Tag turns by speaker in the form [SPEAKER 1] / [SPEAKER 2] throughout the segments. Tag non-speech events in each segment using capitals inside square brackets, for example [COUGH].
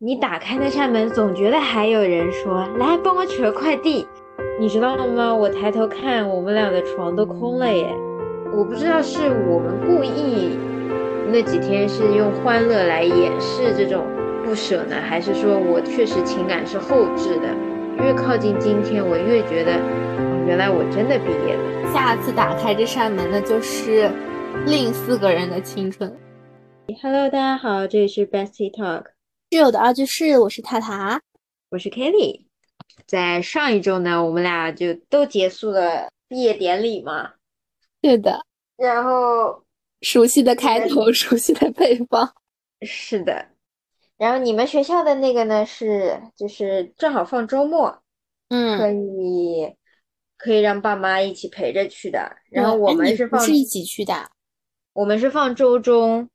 [SPEAKER 1] 你打开那扇门，总觉得还有人说：“来，帮我取个快递。”你知道吗？我抬头看，我们俩的床都空了耶！我不知道是我们故意那几天是用欢乐来掩饰这种不舍呢，还是说我确实情感是后置的？越靠近今天，我越觉得，原来我真的毕业了。
[SPEAKER 2] 下次打开这扇门的就是另四个人的青春。
[SPEAKER 1] Hello，大家好，这里是 Bestie Talk。
[SPEAKER 2] 室友的二居室，我是塔塔，
[SPEAKER 1] 我是 Kelly。在上一周呢，我们俩就都结束了毕业典礼嘛。
[SPEAKER 2] 对的。
[SPEAKER 1] 然后
[SPEAKER 2] 熟悉的开头，熟悉的配方。[LAUGHS]
[SPEAKER 1] 是的。然后你们学校的那个呢，是就是正好放周末，
[SPEAKER 2] 嗯，
[SPEAKER 1] 可以可以让爸妈一起陪着去的。然后我们是放
[SPEAKER 2] 是一起去的，
[SPEAKER 1] 我们是放周中。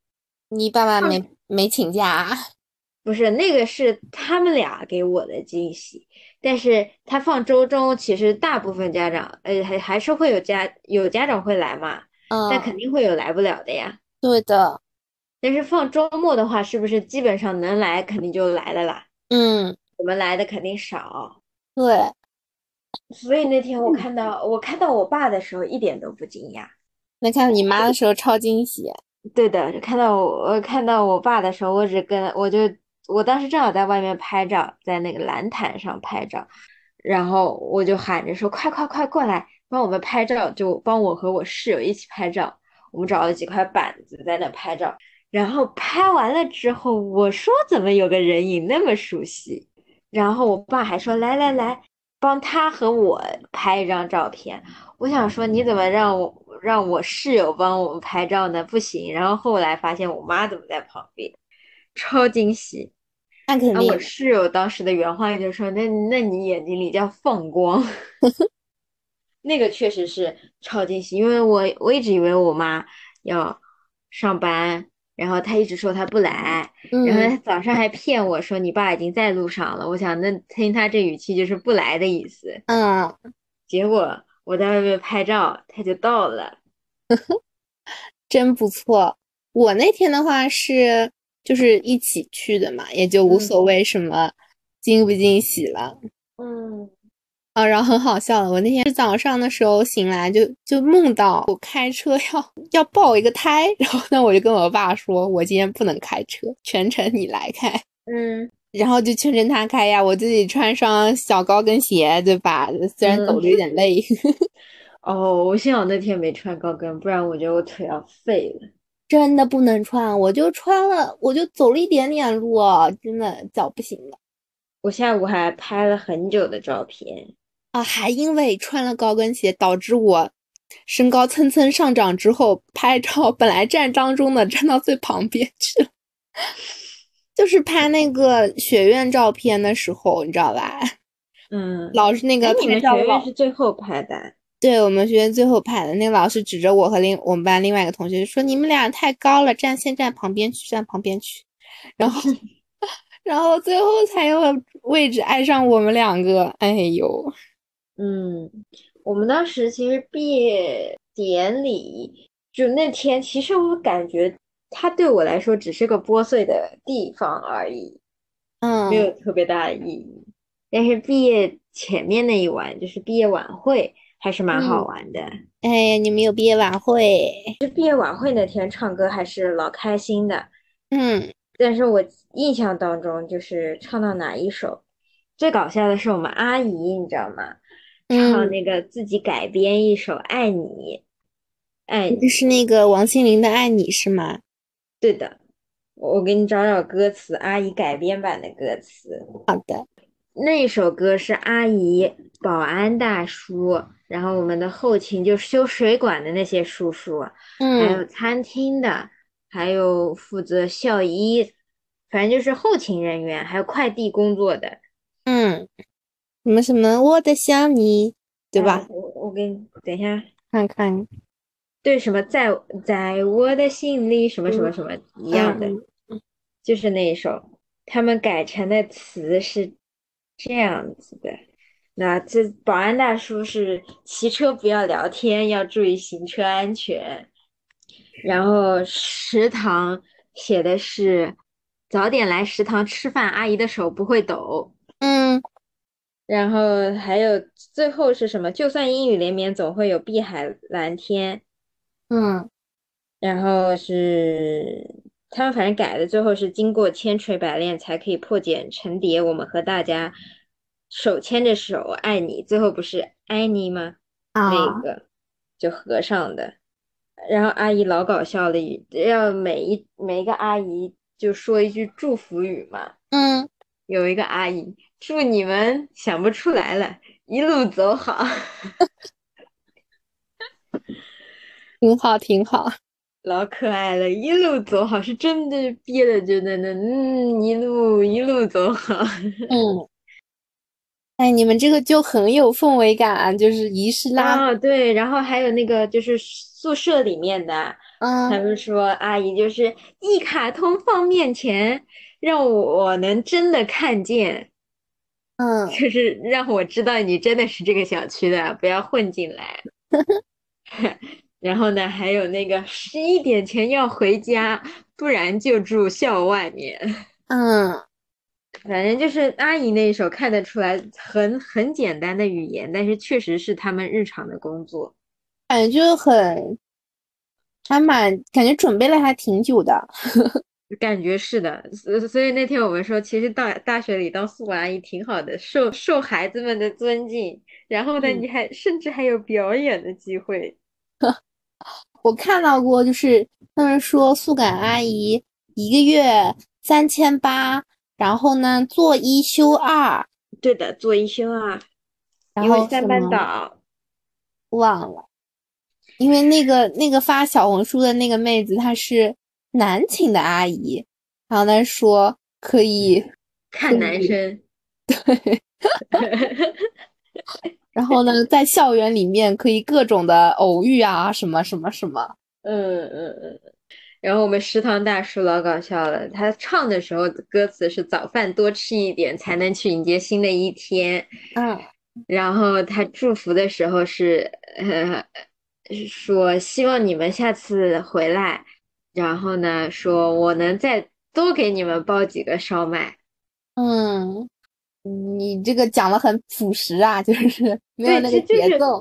[SPEAKER 2] 你爸爸没没请假？
[SPEAKER 1] 不是那个是他们俩给我的惊喜，但是他放周中，其实大部分家长，呃，还还是会有家有家长会来嘛，
[SPEAKER 2] 嗯，
[SPEAKER 1] 但肯定会有来不了的呀。
[SPEAKER 2] 对的，
[SPEAKER 1] 但是放周末的话，是不是基本上能来肯定就来了啦？
[SPEAKER 2] 嗯，
[SPEAKER 1] 我们来的肯定少。
[SPEAKER 2] 对，
[SPEAKER 1] 所以那天我看到我看到我爸的时候一点都不惊讶，
[SPEAKER 2] 那看到你妈的时候超惊喜。
[SPEAKER 1] 对的，看到我看到我爸的时候，我只跟我就。我当时正好在外面拍照，在那个蓝毯上拍照，然后我就喊着说：“快快快过来帮我们拍照！”就帮我和我室友一起拍照。我们找了几块板子在那拍照，然后拍完了之后，我说：“怎么有个人影那么熟悉？”然后我爸还说：“来来来，帮他和我拍一张照片。”我想说：“你怎么让我让我室友帮我们拍照呢？不行。”然后后来发现我妈怎么在旁边。超惊喜，
[SPEAKER 2] 那肯定。
[SPEAKER 1] 我室友当时的原话就说：“那那你眼睛里叫放光。[LAUGHS] ”那个确实是超惊喜，因为我我一直以为我妈要上班，然后她一直说她不来，然后早上还骗我说你爸已经在路上了。我想那听她这语气就是不来的意思。
[SPEAKER 2] 嗯，
[SPEAKER 1] 结果我在外面拍照，他就到了，[LAUGHS]
[SPEAKER 2] 真不错。我那天的话是。就是一起去的嘛，也就无所谓什么惊不惊喜了。
[SPEAKER 1] 嗯，
[SPEAKER 2] 啊，然后很好笑的，我那天早上的时候醒来就就梦到我开车要要爆一个胎，然后那我就跟我爸说，我今天不能开车，全程你来开。
[SPEAKER 1] 嗯，
[SPEAKER 2] 然后就全程他开呀，我自己穿双小高跟鞋，对吧？虽然走着有点累。[LAUGHS]
[SPEAKER 1] 哦，我幸好那天没穿高跟，不然我觉得我腿要废了。
[SPEAKER 2] 真的不能穿，我就穿了，我就走了一点点路，真的脚不行了。
[SPEAKER 1] 我下午还拍了很久的照片
[SPEAKER 2] 啊，还因为穿了高跟鞋，导致我身高蹭蹭上涨之后，拍照本来站当中的站到最旁边去了。[LAUGHS] 就是拍那个学院照片的时候，你知道吧？
[SPEAKER 1] 嗯，
[SPEAKER 2] 老师那个
[SPEAKER 1] 拍照学院是最后拍的。
[SPEAKER 2] 对我们学院最后排的那个老师指着我和另我们班另外一个同学说：“你们俩太高了，站先站旁边去，站旁边去。”然后，[LAUGHS] 然后最后才有位置挨上我们两个。哎呦，
[SPEAKER 1] 嗯，我们当时其实毕业典礼就那天，其实我感觉它对我来说只是个拨碎的地方而已，
[SPEAKER 2] 嗯，
[SPEAKER 1] 没有特别大的意义。但是毕业前面那一晚就是毕业晚会。还是蛮好玩的，
[SPEAKER 2] 哎呀，你们有毕业晚会？
[SPEAKER 1] 就毕业晚会那天唱歌还是老开心的，
[SPEAKER 2] 嗯。
[SPEAKER 1] 但是我印象当中就是唱到哪一首，最搞笑的是我们阿姨，你知道吗？唱那个自己改编一首《爱你》，爱你
[SPEAKER 2] 是那个王心凌的《爱你》是吗？
[SPEAKER 1] 对的，我给你找找歌词，阿姨改编版的歌词。
[SPEAKER 2] 好的，
[SPEAKER 1] 那首歌是阿姨保安大叔。然后我们的后勤就修水管的那些叔叔，
[SPEAKER 2] 嗯，
[SPEAKER 1] 还有餐厅的，还有负责校医，反正就是后勤人员，还有快递工作的，
[SPEAKER 2] 嗯，什么什么我的想你，对吧？
[SPEAKER 1] 我我给你等一下
[SPEAKER 2] 看看，
[SPEAKER 1] 对，什么在在我的心里，什么什么什么一样的，就是那一首，他们改成的词是这样子的。那这保安大叔是骑车不要聊天，要注意行车安全。然后食堂写的是早点来食堂吃饭，阿姨的手不会抖。
[SPEAKER 2] 嗯
[SPEAKER 1] 然后还有最后是什么？就算阴雨连绵，总会有碧海蓝天。
[SPEAKER 2] 嗯
[SPEAKER 1] 然后是他们反正改的，最后是经过千锤百炼才可以破茧成蝶。我们和大家手牵着手，爱你。最后不是爱你吗？
[SPEAKER 2] 啊
[SPEAKER 1] 那个就合上的。然后阿姨老搞笑了，要每一每一个阿姨就说一句祝福语嘛。
[SPEAKER 2] 嗯，
[SPEAKER 1] 有一个阿姨祝你们想不出来了，一路走好。
[SPEAKER 2] 挺 [LAUGHS] 好挺好。
[SPEAKER 1] 老可爱了，一路走好，是真的憋的，就在那，嗯，一路一路走好。[LAUGHS]
[SPEAKER 2] 嗯，哎，你们这个就很有氛围感啊，就是仪式拉，
[SPEAKER 1] 啊，对，然后还有那个就是宿舍里面的，嗯他
[SPEAKER 2] 嗯
[SPEAKER 1] 们说阿姨就是一卡通放面前，让我能真的看见，
[SPEAKER 2] 嗯 [LAUGHS]
[SPEAKER 1] 就是让我知道你真的是这个小区的，不要混进来。[LAUGHS] 然后呢，还有那个十一点前要回家，不然就住校外面。[LAUGHS]
[SPEAKER 2] 嗯，
[SPEAKER 1] 反正就是阿姨那一手看得出来很很简单的语言，但是确实是他们日常的工作。
[SPEAKER 2] 感觉就很，还蛮感觉准备了还挺久的。[LAUGHS]
[SPEAKER 1] 感觉是的，所所以那天我们说，其实到大学里当宿管阿姨挺好的，受受孩子们的尊敬，然后呢，
[SPEAKER 2] 嗯
[SPEAKER 1] 你还甚至还有表演的机会。[LAUGHS]
[SPEAKER 2] 我看到过，就是他们说宿管阿姨一个月三千八，然后呢做一休二，
[SPEAKER 1] 对的，做一休二，
[SPEAKER 2] 然
[SPEAKER 1] 因为三班倒。
[SPEAKER 2] 忘了，因为那个那个发小红书的那个妹子她是男寝的阿姨，然后她说可以，
[SPEAKER 1] 看男
[SPEAKER 2] 以
[SPEAKER 1] 生，[LAUGHS] [LAUGHS]
[SPEAKER 2] 然后呢在校园里面可以各种的偶遇啊，什么什么什么，
[SPEAKER 1] 嗯嗯嗯。然后我们食堂大叔老搞笑了，他唱的时候歌词是早饭多吃一点，才能去迎接新的一天。
[SPEAKER 2] 嗯
[SPEAKER 1] 然后他祝福的时候是，呃，说希望你们下次回来，然后呢，说我能再多给你们包几个烧麦。
[SPEAKER 2] 嗯，你这个讲的很朴实啊，就是没有
[SPEAKER 1] 对
[SPEAKER 2] 那个
[SPEAKER 1] 这就是
[SPEAKER 2] 节奏。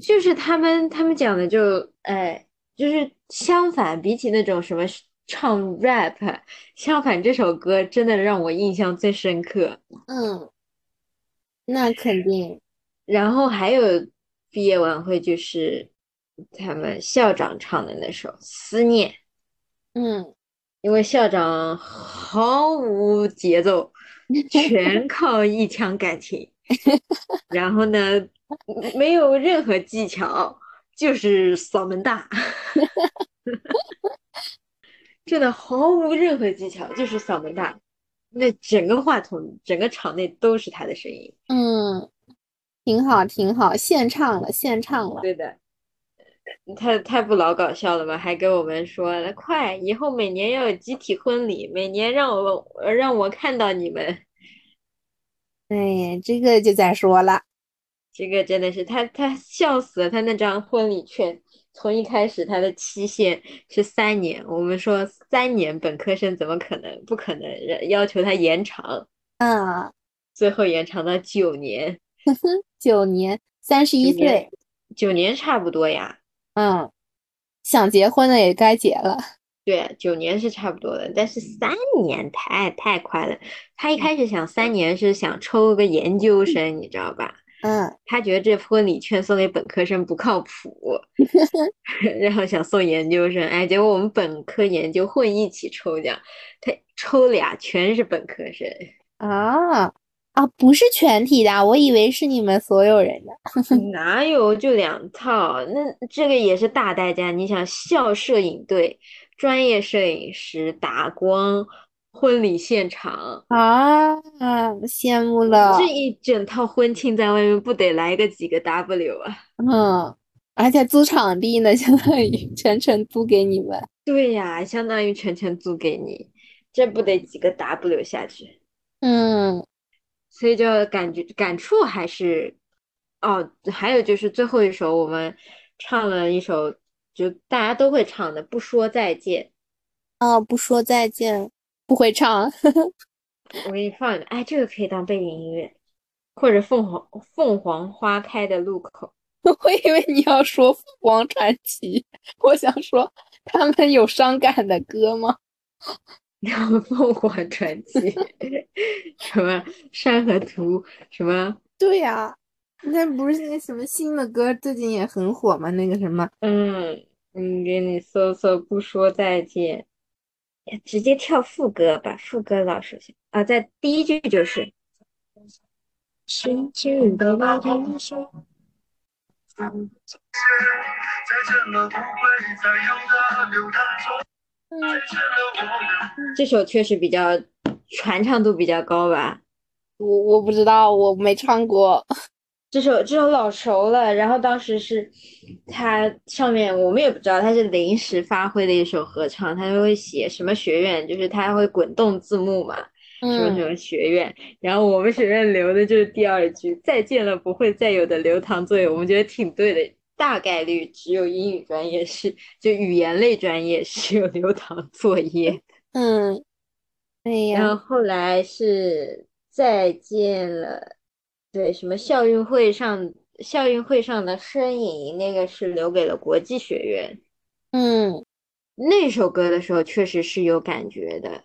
[SPEAKER 1] 就是他们他们讲的就，哎，就是相反，比起那种什么唱 rap，相反这首歌真的让我印象最深刻。
[SPEAKER 2] 嗯，那肯定。
[SPEAKER 1] 然后还有毕业晚会，就是他们校长唱的那首《思念》。
[SPEAKER 2] 嗯
[SPEAKER 1] 因为校长毫无节奏，全靠一腔感情，[LAUGHS] 然后呢，没有任何技巧，就是嗓门大，[LAUGHS] 真的毫无任何技巧，就是嗓门大。那整个话筒，整个场内都是他的声音。
[SPEAKER 2] 嗯，挺好挺好，现唱了现唱了。
[SPEAKER 1] 对的，太太不老搞笑了吧？还跟我们说，快，以后每年要有集体婚礼，每年让我让我看到你们。[LAUGHS]
[SPEAKER 2] 哎，这个就再说了。
[SPEAKER 1] 这个真的是他，他笑死了。他那张婚礼券从一开始他的期限是三年，我们说三年本科生怎么可能？不可能，要求他延长，
[SPEAKER 2] 嗯，
[SPEAKER 1] 最后延长到九年，[LAUGHS]
[SPEAKER 2] 九年，三十一岁。
[SPEAKER 1] 九年差不多呀。
[SPEAKER 2] 嗯，想结婚的也该结了。
[SPEAKER 1] 对，九年是差不多的，但是三年太太快了。他一开始想三年是想抽个研究生，你知道吧？
[SPEAKER 2] 嗯
[SPEAKER 1] 他觉得这婚礼券送给本科生不靠谱，[LAUGHS] 然后想送研究生，哎，结果我们本科研究混一起抽奖，他抽俩全是本科生，
[SPEAKER 2] 啊啊，不是全体的，我以为是你们所有人的。[LAUGHS]
[SPEAKER 1] 哪有就两套？那这个也是大代价。你想，校摄影队、专业摄影师、打光、婚礼现场，
[SPEAKER 2] 啊，羡慕了。
[SPEAKER 1] 这一整套婚庆在外面不得来个几个 W 啊？
[SPEAKER 2] 嗯，而且租场地呢，相当于 [LAUGHS] 全程租给你们。
[SPEAKER 1] 对呀，相当于全程租给你，这不得几个 W 下去？
[SPEAKER 2] 嗯
[SPEAKER 1] 所以就感觉感触还是，哦，还有就是最后一首我们唱了一首，就大家都会唱的《不说再见》。
[SPEAKER 2] 哦，不说再见。不会唱。[LAUGHS]
[SPEAKER 1] 我给你放一个，哎，这个可以当背景音乐，或者凤凰凤凰花开的路口。[LAUGHS]
[SPEAKER 2] 我以为你要说凤凰传奇，我想说他们有伤感的歌吗？
[SPEAKER 1] 凤凰传奇，[LAUGHS] 什么山河图，什么？
[SPEAKER 2] 对呀，那不是那什么新的歌，最近也很火吗？那个什么，
[SPEAKER 1] 嗯嗯，给你搜搜，不说再见，直接跳副歌吧，副歌老熟悉啊，在第一句就是。这首确实比较传唱度比较高吧？
[SPEAKER 2] 我我不知道，我没唱过
[SPEAKER 1] 这首，这首老熟了。然后当时是他上面我们也不知道，他是临时发挥的一首合唱，他就会写什么学院，就是他会滚动字幕嘛，什么什么学院。然后我们学院留的就是第二句“再见了，不会再有的留堂作业”，我们觉得挺对的。大概率只有英语专业是，就语言类专业是有留堂作业的。
[SPEAKER 2] 嗯，对呀。
[SPEAKER 1] 然后后来是再见了，对，什么校运会上校运会上的身影，那个是留给了国际学院。
[SPEAKER 2] 嗯，
[SPEAKER 1] 那首歌的时候确实是有感觉的，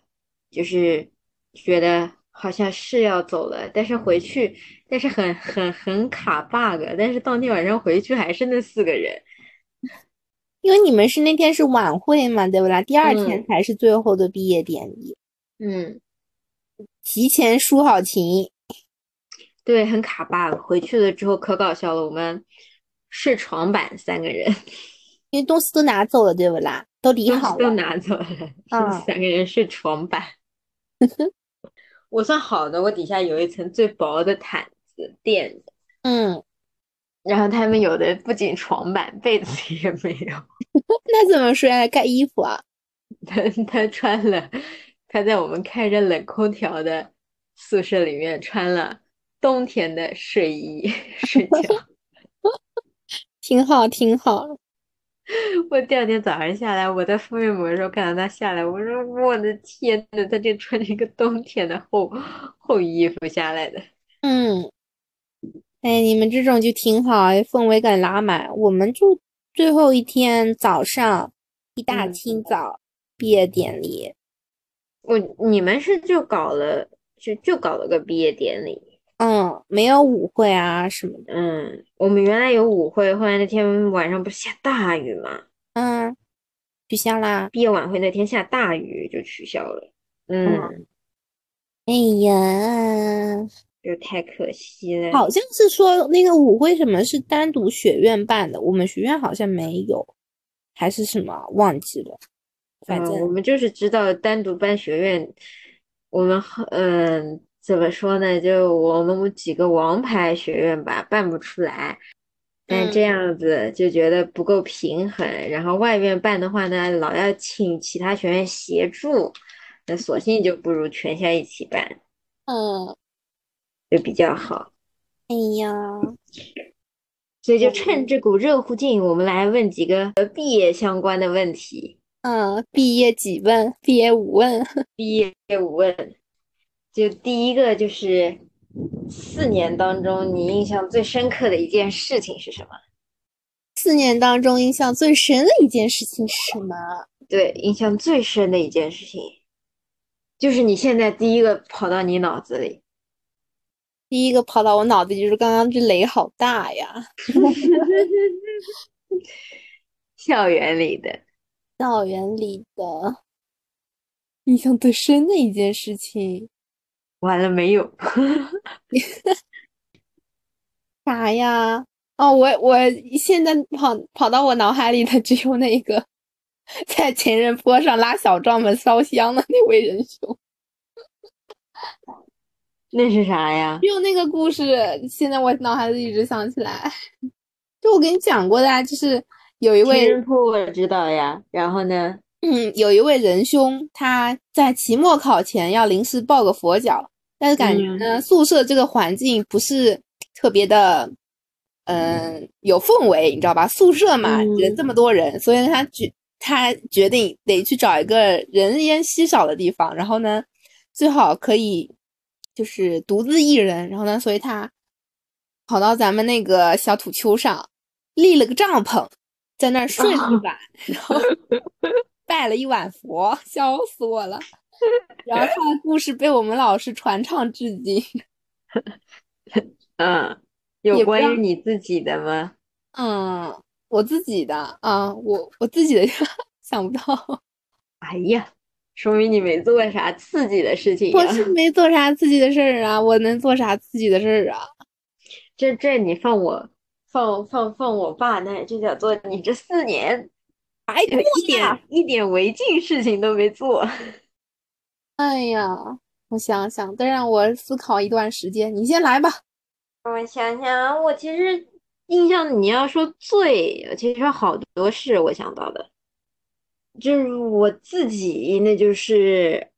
[SPEAKER 1] 就是觉得。好像是要走了，但是回去，但是很很很卡 bug，但是当天晚上回去还是那四个人，
[SPEAKER 2] 因为你们是那天是晚会嘛，对不啦？第二天才是最后的毕业典礼，
[SPEAKER 1] 嗯，
[SPEAKER 2] 提前抒好情，
[SPEAKER 1] 对，很卡 bug，回去了之后可搞笑了，我们睡床板三个人，
[SPEAKER 2] 因为东西都拿走了，对不啦？都理好了，
[SPEAKER 1] 都拿走了，三个人睡床板。[LAUGHS] 我算好的，我底下有一层最薄的毯子垫着。
[SPEAKER 2] 嗯，
[SPEAKER 1] 然后他们有的不仅床板，被子也没有。[LAUGHS]
[SPEAKER 2] 那怎么睡啊？盖衣服啊？
[SPEAKER 1] 他 [LAUGHS] 他穿了，他在我们开着冷空调的宿舍里面穿了冬天的睡衣 [LAUGHS] 睡觉，
[SPEAKER 2] 挺好，挺好。
[SPEAKER 1] 我第二天早上下来，我在敷面膜的时候看到他下来，我说我的天呐，他就穿着一个冬天的厚厚衣服下来的。
[SPEAKER 2] 嗯，哎，你们这种就挺好，氛围感拉满。我们就最后一天早上一大清早毕业典礼。
[SPEAKER 1] 我你们是就搞了就就搞了个毕业典礼。
[SPEAKER 2] 嗯，没有舞会啊什么的。
[SPEAKER 1] 嗯，我们原来有舞会，后来那天晚上不是下大雨吗？
[SPEAKER 2] 嗯，取消啦。
[SPEAKER 1] 毕业晚会那天下大雨，就取消了。嗯，
[SPEAKER 2] 哎呀，
[SPEAKER 1] 就太可惜了。
[SPEAKER 2] 好像是说那个舞会什么是单独学院办的，我们学院好像没有，还是什么忘记了。反正
[SPEAKER 1] 我们就是知道单独办学院，我们嗯。怎么说呢？就我们几个王牌学院吧，办不出来，但这样子就觉得不够平衡。然后外院办的话呢，老要请其他学院协助，那索性就不如全校一起办，
[SPEAKER 2] 嗯，
[SPEAKER 1] 就比较好。
[SPEAKER 2] 哎呀，
[SPEAKER 1] 所以就趁这股热乎劲，我们来问几个和毕业相关的问题。
[SPEAKER 2] 嗯，毕业几问？毕业五问？[LAUGHS]
[SPEAKER 1] 毕业五问。就第一个就是四年当中你印象最深刻的一件事情是什么？
[SPEAKER 2] 四年当中印象最深的一件事情是什么？
[SPEAKER 1] 对，印象最深的一件事情，就是你现在第一个跑到你脑子里，
[SPEAKER 2] 第一个跑到我脑子就是刚刚这雷好大呀！[LAUGHS]
[SPEAKER 1] 校园里的，[LAUGHS]
[SPEAKER 2] 校园里的印象最深的一件事情。
[SPEAKER 1] 完了没有？[LAUGHS]
[SPEAKER 2] 啥呀？哦，我我现在跑跑到我脑海里的只有那个在前任坡上拉小壮们烧香的那位仁兄。
[SPEAKER 1] 那是啥呀？
[SPEAKER 2] 就那个故事，现在我脑海里一直想起来。[LAUGHS] 就我跟你讲过的，啊，就是有一位
[SPEAKER 1] 知道呀。然后呢？
[SPEAKER 2] 嗯，有一位仁兄，他在期末考前要临时抱个佛脚。但是感觉呢，宿舍这个环境不是特别的，嗯，有氛围，你知道吧？宿舍嘛，人这么多人，所以他决他决定得去找一个人烟稀少的地方，然后呢，最好可以就是独自一人，然后呢，所以他跑到咱们那个小土丘上立了个帐篷，在那儿睡了一晚，然后拜了一晚佛，笑死我了。然后他的故事被我们老师传唱至今。
[SPEAKER 1] 嗯，有关于你自己的吗？
[SPEAKER 2] 嗯，我自己的啊，我我自己的 [LAUGHS] 想不到。
[SPEAKER 1] 哎呀，说明你没做啥刺激的事情。
[SPEAKER 2] 我是没做啥刺激的事儿啊，我能做啥刺激的事儿啊？
[SPEAKER 1] 这这你放我放放放我爸那，就叫做你这四年
[SPEAKER 2] 白过
[SPEAKER 1] 一点一点违禁事情都没做。
[SPEAKER 2] 哎呀，我想想，再让我思考一段时间。你先来吧。
[SPEAKER 1] 我想想，我其实印象你要说最，其实好多事我想到的，就是我自己，那就是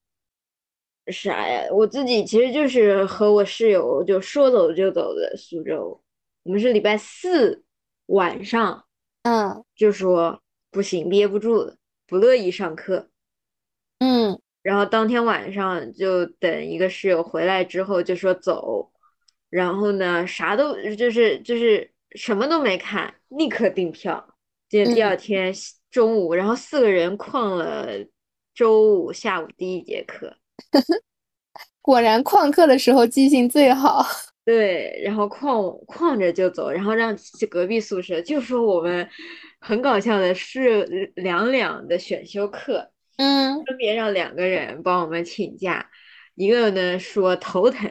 [SPEAKER 1] 啥呀？我自己其实就是和我室友就说走就走的苏州。我们是礼拜四晚上，
[SPEAKER 2] 嗯，
[SPEAKER 1] 就说不行，憋不住了，不乐意上课，
[SPEAKER 2] 嗯。
[SPEAKER 1] 然后当天晚上就等一个室友回来之后就说走，然后呢啥都就是就是什么都没看，立刻订票。就第二天中午，然后四个人旷了周五下午第一节课。[LAUGHS]
[SPEAKER 2] 果然旷课的时候记性最好。[LAUGHS]
[SPEAKER 1] 对，然后旷旷着就走，然后让隔壁宿舍就说我们很搞笑的是两两的选修课。
[SPEAKER 2] 嗯，
[SPEAKER 1] 分别让两个人帮我们请假，一个呢说头疼，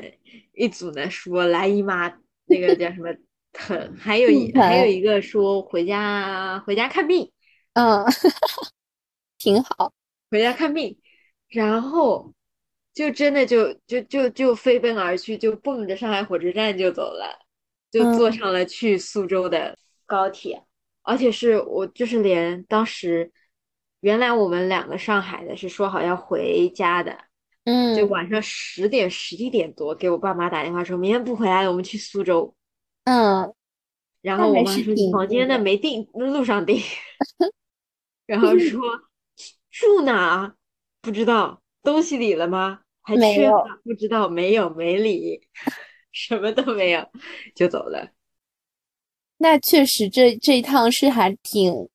[SPEAKER 1] 一组呢说来姨妈那个叫什么疼，还有 [LAUGHS] 一还有一个说回家回家看病，
[SPEAKER 2] 嗯，[LAUGHS] 挺好，
[SPEAKER 1] 回家看病，然后就真的就就就就飞奔而去，就蹦着上海火车站就走了，就坐上了去苏州的高铁，而且是我就是连当时。原来我们两个上海的是说好要回家的，
[SPEAKER 2] 嗯，
[SPEAKER 1] 就晚上十点十一点多给我爸妈打电话说，明天不回来了，我们去苏州。
[SPEAKER 2] 嗯，
[SPEAKER 1] 然后我妈说房间那没订，路上订。[LAUGHS] 然后说住哪？不知道，东西理了吗？还缺吗？不知道，没有，没理，[LAUGHS] 什么都没有，就走了。
[SPEAKER 2] 那确实，这这一趟是还挺。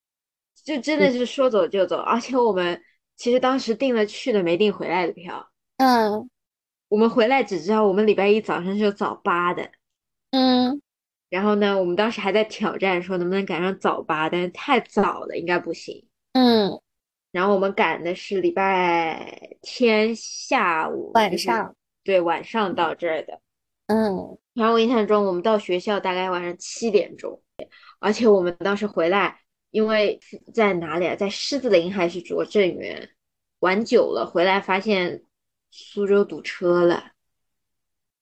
[SPEAKER 1] 就真的是说走就走，而且我们其实当时订了去的，没订回来的票。
[SPEAKER 2] 嗯，
[SPEAKER 1] 我们回来只知道我们礼拜一早上是早八的。
[SPEAKER 2] 嗯，
[SPEAKER 1] 然后呢，我们当时还在挑战说能不能赶上早八，但是太早了应该不行。
[SPEAKER 2] 嗯，
[SPEAKER 1] 然后我们赶的是礼拜天下午
[SPEAKER 2] 晚上，
[SPEAKER 1] 对，晚上到这儿的。
[SPEAKER 2] 嗯，
[SPEAKER 1] 然后我印象中我们到学校大概晚上七点钟，而且我们当时回来。因为在哪里啊？在狮子林还是拙政园？玩久了回来发现苏州堵车了。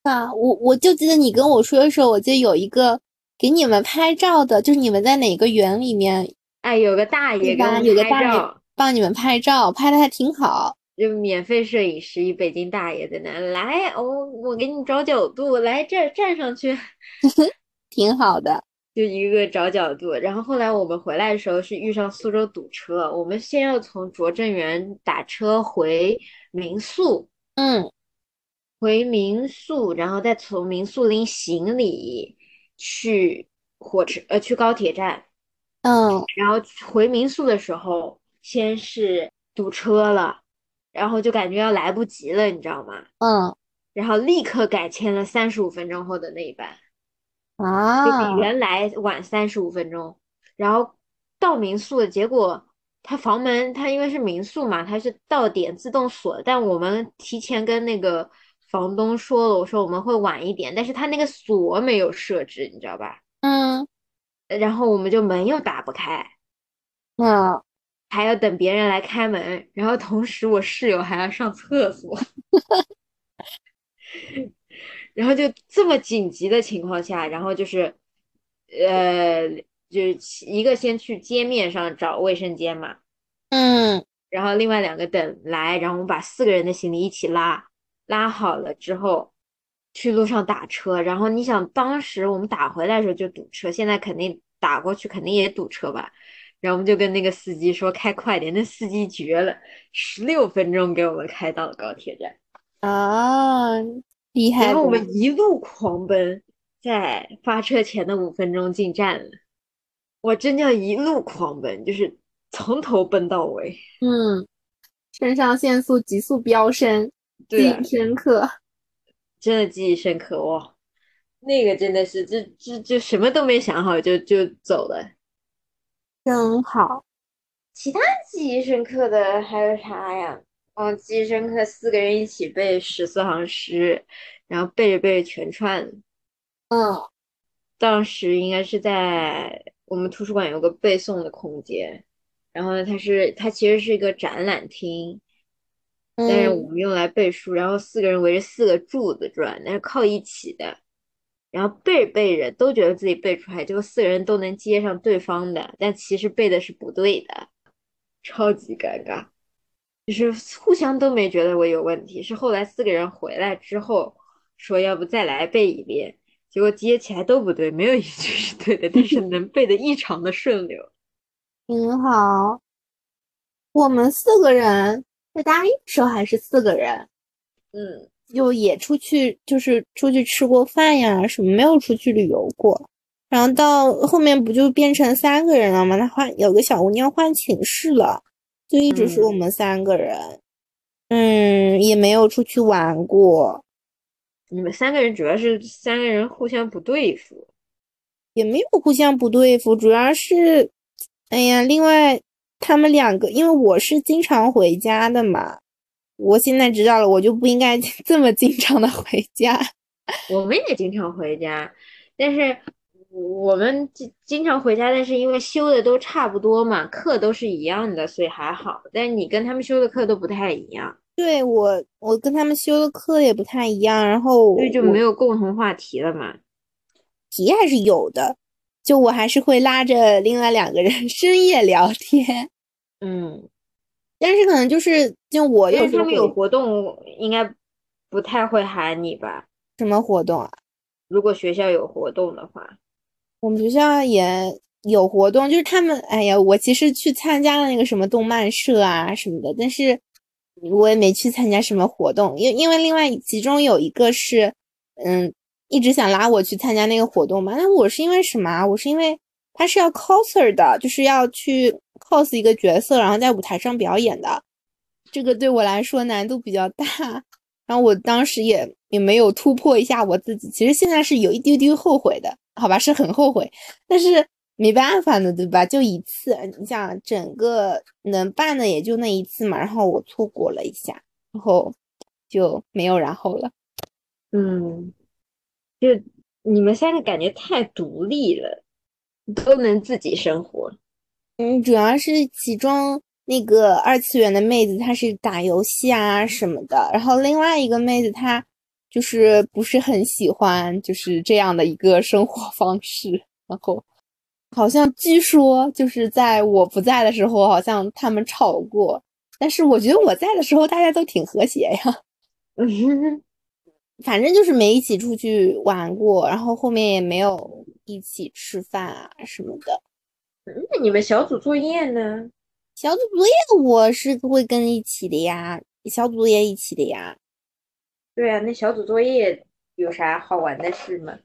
[SPEAKER 2] 啊，我我就记得你跟我说的时候，我记得有一个给你们拍照的，就是你们在哪个园里面？
[SPEAKER 1] 哎，有个大爷给
[SPEAKER 2] 有个大爷帮你们拍照，拍的还挺好。
[SPEAKER 1] 就免费摄影师，一北京大爷在那来，我我给你找角度，来这儿站上去，[LAUGHS]
[SPEAKER 2] 挺好的。
[SPEAKER 1] 就一个找角度，然后后来我们回来的时候是遇上苏州堵车，我们先要从拙政园打车回民宿，
[SPEAKER 2] 嗯，
[SPEAKER 1] 回民宿，然后再从民宿拎行李去火车，呃，去高铁站，
[SPEAKER 2] 嗯，
[SPEAKER 1] 然后回民宿的时候先是堵车了，然后就感觉要来不及了，你知道吗？
[SPEAKER 2] 嗯，
[SPEAKER 1] 然后立刻改签了三十五分钟后的那一班。
[SPEAKER 2] 啊，
[SPEAKER 1] 就比原来晚三十五分钟，然后到民宿的结果，他房门他因为是民宿嘛，他是到点自动锁，但我们提前跟那个房东说了，我说我们会晚一点，但是他那个锁没有设置，你知道吧？
[SPEAKER 2] 嗯，
[SPEAKER 1] 然后我们就门又打不开，
[SPEAKER 2] 那，
[SPEAKER 1] 还要等别人来开门，然后同时我室友还要上厕所。[LAUGHS] 然后就这么紧急的情况下，然后就是，呃，就一个先去街面上找卫生间嘛，
[SPEAKER 2] 嗯，
[SPEAKER 1] 然后另外两个等来，然后我们把四个人的行李一起拉，拉好了之后，去路上打车。然后你想，当时我们打回来的时候就堵车，现在肯定打过去肯定也堵车吧？然后我们就跟那个司机说开快点，那司机绝了，十六分钟给我们开到了高铁站。
[SPEAKER 2] 啊，厉害！
[SPEAKER 1] 然后我们一路狂奔，在发车前的五分钟进站了。我真叫一路狂奔，就是从头奔到尾。
[SPEAKER 2] 嗯，肾上腺素急速飙升，记忆深刻，
[SPEAKER 1] 真的记忆深刻哇！那个真的是，就就就什么都没想好就就走了，
[SPEAKER 2] 真好。
[SPEAKER 1] 其他记忆深刻的还有啥呀？哦，记忆深刻，四个人一起背十四行诗，然后背着背着全串。
[SPEAKER 2] 嗯，
[SPEAKER 1] 当时应该是在我们图书馆有个背诵的空间，然后呢，它是它其实是一个展览厅，但是我们用来背书，然后四个人围着四个柱子转，那是靠一起的，然后背着背着都觉得自己背出来，结果四个人都能接上对方的，但其实背的是不对的，超级尴尬。就是互相都没觉得我有问题，是后来四个人回来之后说要不再来背一遍，结果接起来都不对，没有一句是对的，但是能背的异常的顺溜，[LAUGHS]
[SPEAKER 2] 挺好。我们四个人在大一的时候还是四个人，
[SPEAKER 1] 嗯，
[SPEAKER 2] 就也出去，就是出去吃过饭呀什么，没有出去旅游过。然后到后面不就变成三个人了吗？他换有个小姑娘换寝室了。就一直是我们三个人，嗯，也没有出去玩过。
[SPEAKER 1] 你们三个人主要是三个人互相不对付，
[SPEAKER 2] 也没有互相不对付，主要是，哎呀，另外他们两个，因为我是经常回家的嘛，我现在知道了，我就不应该 [LAUGHS] 这么经常的回家。[LAUGHS]
[SPEAKER 1] 我们也经常回家，但是。我们经经常回家，但是因为修的都差不多嘛，课都是一样的，所以还好。但是你跟他们修的课都不太一样。
[SPEAKER 2] 对我，我跟他们修的课也不太一样，然后
[SPEAKER 1] 所以就没有共同话题了嘛。
[SPEAKER 2] 题还是有的，就我还是会拉着另外两个人 [LAUGHS] 深夜聊天。
[SPEAKER 1] 嗯，
[SPEAKER 2] 但是可能就是就我有
[SPEAKER 1] 他们有活动，应该不太会喊你吧？
[SPEAKER 2] 什么活动啊？
[SPEAKER 1] 如果学校有活动的话。
[SPEAKER 2] 我们学校也有活动，就是他们，哎呀，我其实去参加了那个什么动漫社啊什么的，但是我也没去参加什么活动，因因为另外其中有一个是，嗯，一直想拉我去参加那个活动嘛。那我是因为什么？我是因为他是要 coser 的，就是要去 cos 一个角色，然后在舞台上表演的，这个对我来说难度比较大。然后我当时也也没有突破一下我自己，其实现在是有一丢丢后悔的。好吧，是很后悔，但是没办法的，对吧？就一次，你想整个能办的也就那一次嘛，然后我错过了一下，然后就没有然后了。
[SPEAKER 1] 嗯，就你们三个感觉太独立了，都能自己生活。
[SPEAKER 2] 嗯，主要是其中那个二次元的妹子，她是打游戏啊什么的，然后另外一个妹子她。就是不是很喜欢，就是这样的一个生活方式。然后，好像据说就是在我不在的时候，好像他们吵过。但是我觉得我在的时候，大家都挺和谐呀。嗯哼哼，反正就是没一起出去玩过，然后后面也没有一起吃饭啊什么的。
[SPEAKER 1] 那你们小组作业呢？
[SPEAKER 2] 小组作业我是会跟一起的呀，小组作业一起的呀。
[SPEAKER 1] 对啊，那小组作业有啥好玩的事吗？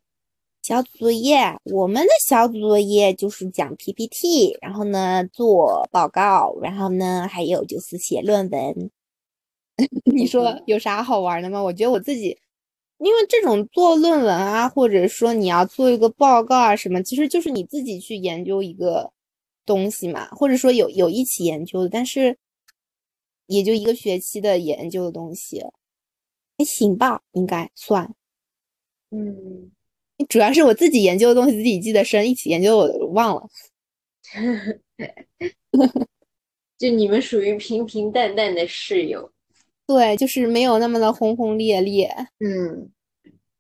[SPEAKER 2] 小组作业，我们的小组作业就是讲 PPT，然后呢做报告，然后呢还有就是写论文。[LAUGHS] 你说有啥好玩的吗？我觉得我自己，因为这种做论文啊，或者说你要做一个报告啊什么，其实就是你自己去研究一个东西嘛，或者说有有一起研究的，但是也就一个学期的研究的东西。还行吧，应该算。
[SPEAKER 1] 嗯，
[SPEAKER 2] 主要是我自己研究的东西自己记得深，一起研究我忘了。[LAUGHS]
[SPEAKER 1] 就你们属于平平淡淡的室友，
[SPEAKER 2] 对，就是没有那么的轰轰烈烈。
[SPEAKER 1] 嗯，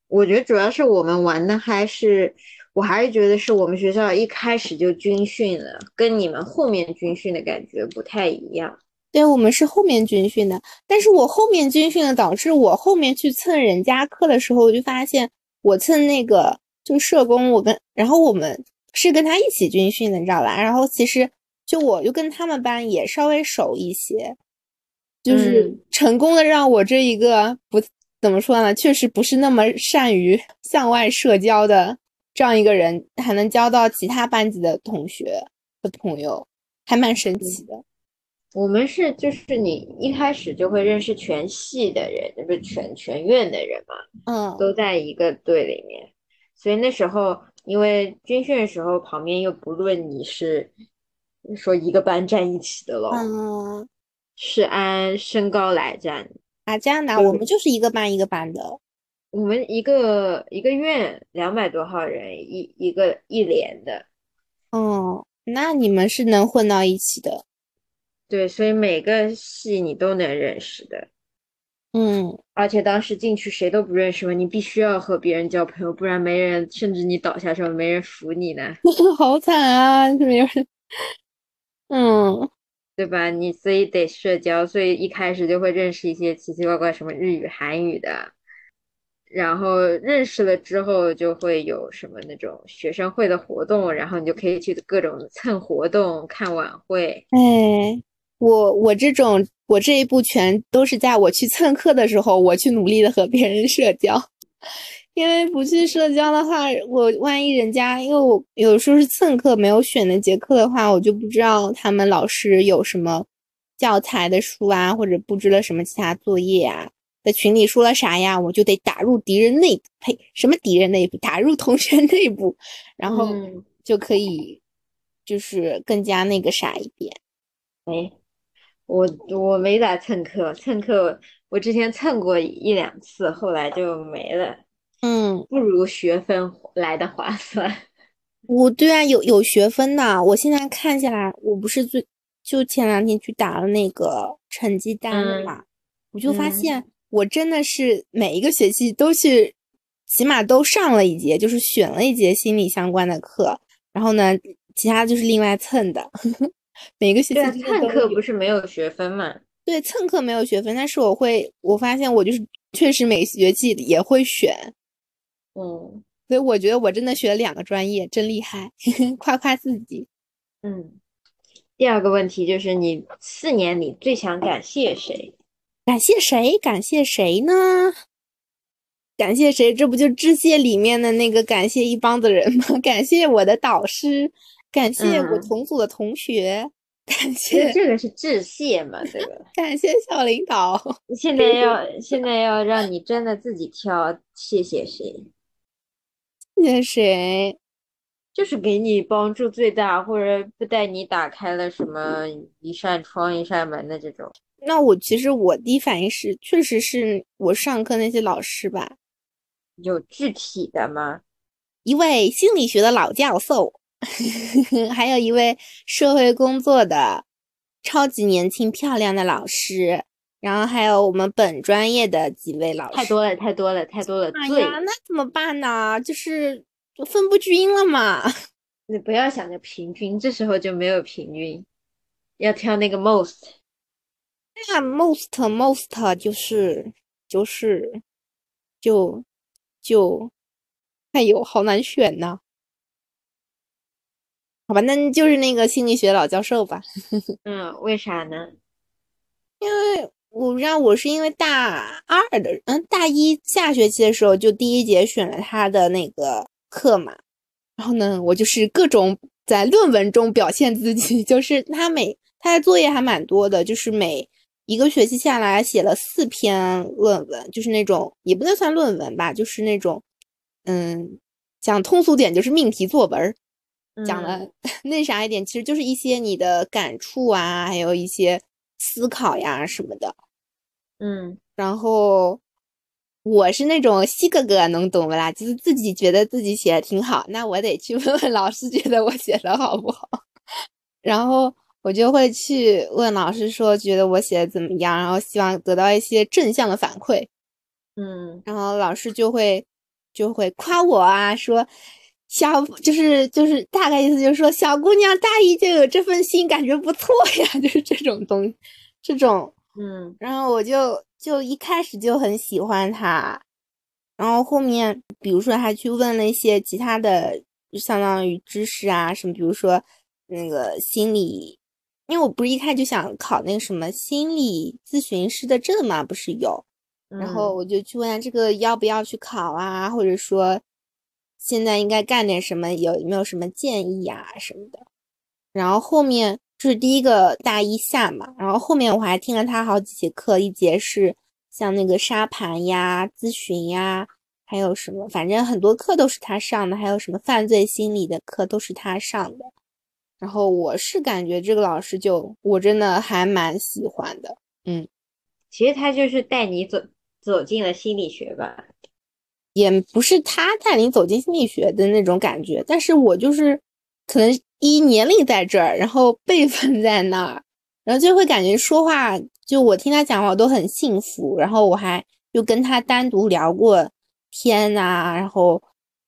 [SPEAKER 1] 我觉得主要是我们玩的还是，我还是觉得是我们学校一开始就军训了，跟你们后面军训的感觉不太一样。
[SPEAKER 2] 对我们是后面军训的，但是我后面军训的导致我后面去蹭人家课的时候，我就发现我蹭那个就社工，我跟然后我们是跟他一起军训的，你知道吧？然后其实就我就跟他们班也稍微熟一些，就是成功的让我这一个不怎么说呢，确实不是那么善于向外社交的这样一个人，还能交到其他班级的同学的朋友，还蛮神奇的。
[SPEAKER 1] 我们是就是你一开始就会认识全系的人，不是全全院的人嘛，
[SPEAKER 2] 嗯，
[SPEAKER 1] 都在一个队里面，所以那时候因为军训的时候旁边又不论你是说一个班站一起的咯，
[SPEAKER 2] 嗯，
[SPEAKER 1] 是按身高来站
[SPEAKER 2] 啊，这样的，我们就是一个班一个班的，
[SPEAKER 1] 我们一个一个院两百多号人一一个一连的，
[SPEAKER 2] 哦，那你们是能混到一起的。
[SPEAKER 1] 对，所以每个系你都能认识的，
[SPEAKER 2] 嗯，
[SPEAKER 1] 而且当时进去谁都不认识嘛，你必须要和别人交朋友，不然没人，甚至你倒下时候没人扶你呢，[LAUGHS]
[SPEAKER 2] 好惨啊，没有人，[LAUGHS] 嗯，
[SPEAKER 1] 对吧？你所以得社交，所以一开始就会认识一些奇奇怪怪什么日语、韩语的，然后认识了之后就会有什么那种学生会的活动，然后你就可以去各种蹭活动、看晚会，
[SPEAKER 2] 哎。我我这种我这一步全都是在我去蹭课的时候，我去努力的和别人社交，因为不去社交的话，我万一人家因为我有时候是蹭课没有选那节课的话，我就不知道他们老师有什么教材的书啊，或者布置了什么其他作业啊，在群里说了啥呀，我就得打入敌人内部，呸，什么敌人内部，打入同学内部，然后就可以就是更加那个啥一点，
[SPEAKER 1] 哎。我我没咋蹭课，蹭课我之前蹭过一两次，后来就没了。
[SPEAKER 2] 嗯，
[SPEAKER 1] 不如学分来的划算。[LAUGHS]
[SPEAKER 2] 我对啊，有有学分的。我现在看下来，我不是最就前两天去打了那个成绩单嘛，我就发现我真的是每一个学期都是起码都上了一节，就是选了一节心理相关的课，然后呢，其他就是另外蹭的。[LAUGHS] 每个学期
[SPEAKER 1] 蹭课不是没有学分嘛？
[SPEAKER 2] 对，蹭课没有学分，但是我会，我发现我就是确实每学期也会选，
[SPEAKER 1] 嗯，
[SPEAKER 2] 所以我觉得我真的学了两个专业，真厉害，[LAUGHS] 夸夸自己。
[SPEAKER 1] 嗯，第二个问题就是你四年里最想感谢谁？
[SPEAKER 2] 感谢谁？感谢谁呢？感谢谁？这不就致谢里面的那个感谢一帮子人吗？[LAUGHS] 感谢我的导师。感谢我同组的同学，感谢
[SPEAKER 1] 这个是致谢嘛？这个 [LAUGHS]
[SPEAKER 2] 感谢校领导。
[SPEAKER 1] 现在要现在要让你真的自己挑，谢谢谁？
[SPEAKER 2] 谢谢谁？
[SPEAKER 1] 就是给你帮助最大，或者不带你打开了什么一扇窗一扇门的这种。
[SPEAKER 2] 那我其实我第一反应是，确实是我上课那些老师吧。
[SPEAKER 1] 有具体的吗？
[SPEAKER 2] 一位心理学的老教授。[LAUGHS] 还有一位社会工作的超级年轻漂亮的老师，然后还有我们本专业的几位老师，
[SPEAKER 1] 太多了，太多了，太多了。
[SPEAKER 2] 哎呀，那怎么办呢？就是分不均了嘛。[LAUGHS]
[SPEAKER 1] 你不要想着平均，这时候就没有平均，要挑那个 most。
[SPEAKER 2] 那 most most 就是就是就就，哎呦，好难选呐。好吧，那就是那个心理学老教授吧。[LAUGHS]
[SPEAKER 1] 嗯，为啥呢？
[SPEAKER 2] 因为我让我是因为大二的，嗯，大一下学期的时候就第一节选了他的那个课嘛。然后呢，我就是各种在论文中表现自己，[LAUGHS] 就是他每他的作业还蛮多的，就是每一个学期下来写了四篇论文，就是那种也不能算论文吧，就是那种，嗯，讲通俗点就是命题作文。讲的 [LAUGHS] 那啥一点，其实就是一些你的感触啊，还有一些思考呀什么的。
[SPEAKER 1] 嗯，
[SPEAKER 2] 然后我是那种西哥哥，能懂不啦？就是自己觉得自己写的挺好，那我得去问问老师，觉得我写的好不好。然后我就会去问老师说，觉得我写的怎么样，然后希望得到一些正向的反馈。
[SPEAKER 1] 嗯，
[SPEAKER 2] 然后老师就会就会夸我啊，说。小就是就是大概意思就是说，小姑娘大一就有这份心，感觉不错呀，就是这种东，这种，
[SPEAKER 1] 嗯，
[SPEAKER 2] 然后我就就一开始就很喜欢他，然后后面比如说还去问了一些其他的，相当于知识啊什么，比如说那个心理因为我不是一开始就想考那个什么心理咨询师的证嘛，不是有，然后我就去问他这个要不要去考啊，或者说现在应该干点什么，有没有什么建议啊什么的。然后后面就是第一个大一下嘛，然后后面我还听了他好几节课，一节是像那个沙盘呀、咨询呀，还有什么，反正很多课都是他上的，还有什么犯罪心理的课都是他上的。然后我是感觉这个老师就我真的还蛮喜欢的，嗯，
[SPEAKER 1] 其实他就是带你走走进了心理学吧，
[SPEAKER 2] 也不是他带你走进心理学的那种感觉，但是我就是可能一年龄在这儿，然后辈分在那儿，然后就会感觉说话就我听他讲话我都很幸福，然后我还就跟他单独聊过天呐，然后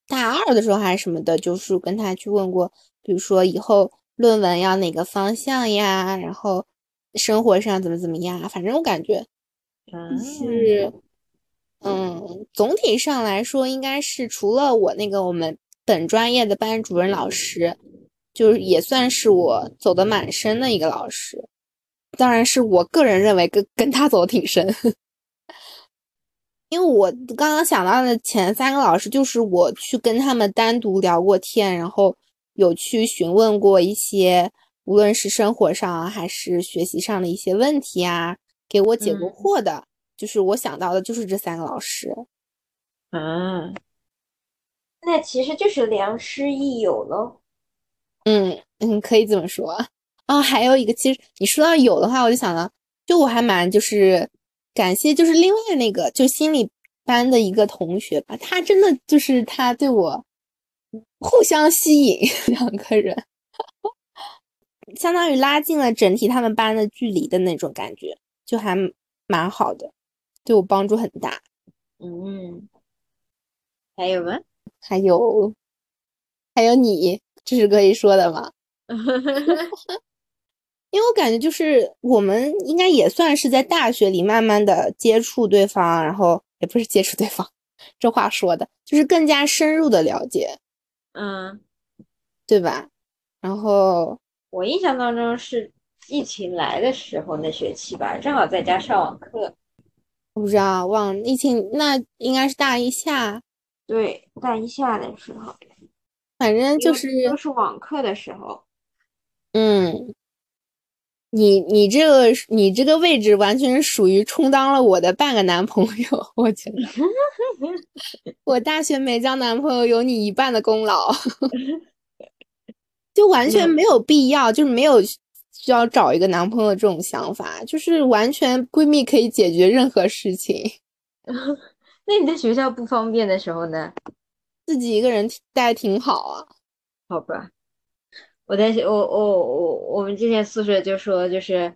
[SPEAKER 2] 大二的时候还是什么的，就是跟他去问过，比如说以后。论文要哪个方向呀？然后生活上怎么怎么样？反正我感觉是，嗯，总体上来说，应该是除了我那个我们本专业的班主任老师，就是也算是我走的蛮深的一个老师。当然是我个人认为跟跟他走的挺深，[LAUGHS] 因为我刚刚想到的前三个老师，就是我去跟他们单独聊过天，然后。有去询问过一些，无论是生活上还是学习上的一些问题啊，给我解过惑的，就是我想到的，就是这三个老师。
[SPEAKER 1] 啊，那其实就是良师益友喽。
[SPEAKER 2] 嗯嗯，可以这么说啊。还有一个，其实你说到有的话，我就想到，就我还蛮就是感谢，就是另外那个就心理班的一个同学吧，他真的就是他对我。互相吸引，[LAUGHS] 两个人相当于拉近了整体他们班的距离的那种感觉，就还蛮好的，对我帮助很大。
[SPEAKER 1] 嗯，还有吗？
[SPEAKER 2] 还有，还有你，这是可以说的吗？[LAUGHS] 因为我感觉就是我们应该也算是在大学里慢慢的接触对方，然后也不是接触对方，这话说的就是更加深入的了解。
[SPEAKER 1] 嗯，
[SPEAKER 2] 对吧？然后
[SPEAKER 1] 我印象当中是疫情来的时候那学期吧，正好在家上网课。
[SPEAKER 2] 我不知道，忘疫情那应该是大一下。
[SPEAKER 1] 对，大一下的时候，
[SPEAKER 2] 反正就是
[SPEAKER 1] 都是网课的时候。
[SPEAKER 2] 嗯，你你这个你这个位置完全是属于充当了我的半个男朋友，[LAUGHS] 我觉得。[LAUGHS] 我大学没交男朋友，有你一半的功劳，[LAUGHS] 就完全没有必要，就是没有需要找一个男朋友这种想法，就是完全闺蜜可以解决任何事情。
[SPEAKER 1] 那你在学校不方便的时候呢？
[SPEAKER 2] 自己一个人待挺好啊。
[SPEAKER 1] 好吧，我在我我我我们之前宿舍就说，就是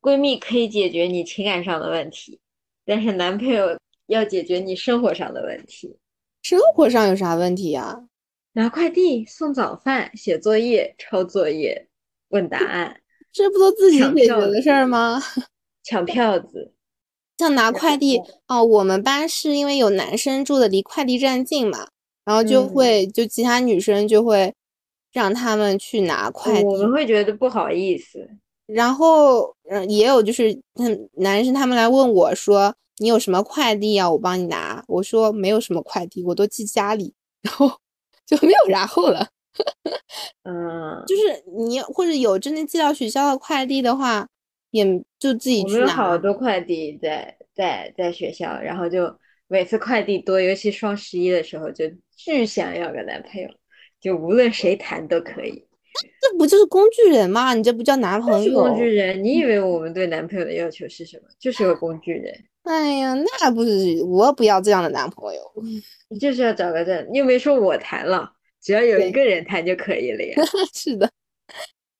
[SPEAKER 1] 闺蜜可以解决你情感上的问题，但是男朋友。要解决你生活上的问题，
[SPEAKER 2] 生活上有啥问题呀？
[SPEAKER 1] 拿快递、送早饭、写作业、抄作业、问答案，[LAUGHS]
[SPEAKER 2] 这不都自己解决的事儿吗？[LAUGHS]
[SPEAKER 1] 抢票子，
[SPEAKER 2] 像拿快递哦。我们班是因为有男生住的离快递站近嘛，然后就会就其他女生就会让他们去拿快递，
[SPEAKER 1] 我们会觉得不好意思。
[SPEAKER 2] 然后嗯，也有就是嗯，男生他们来问我说。你有什么快递啊？我帮你拿。我说没有什么快递，我都寄家里，然后就没有然后了。
[SPEAKER 1] 嗯，
[SPEAKER 2] 就是你或者有真的寄到学校的快递的话，也就自己去拿。
[SPEAKER 1] 我们有好多快递在在在学校，然后就每次快递多，尤其双十一的时候，就巨想要个男朋友，就无论谁谈都可以。
[SPEAKER 2] 这不就是工具人吗？你这不叫男朋友？
[SPEAKER 1] 工具人？你以为我们对男朋友的要求是什么？就是个工具人。
[SPEAKER 2] 哎呀，那不是我不要这样的男朋友，
[SPEAKER 1] 你就是要找个这，你又没说我谈了，只要有一个人谈就可以了呀。[LAUGHS]
[SPEAKER 2] 是的，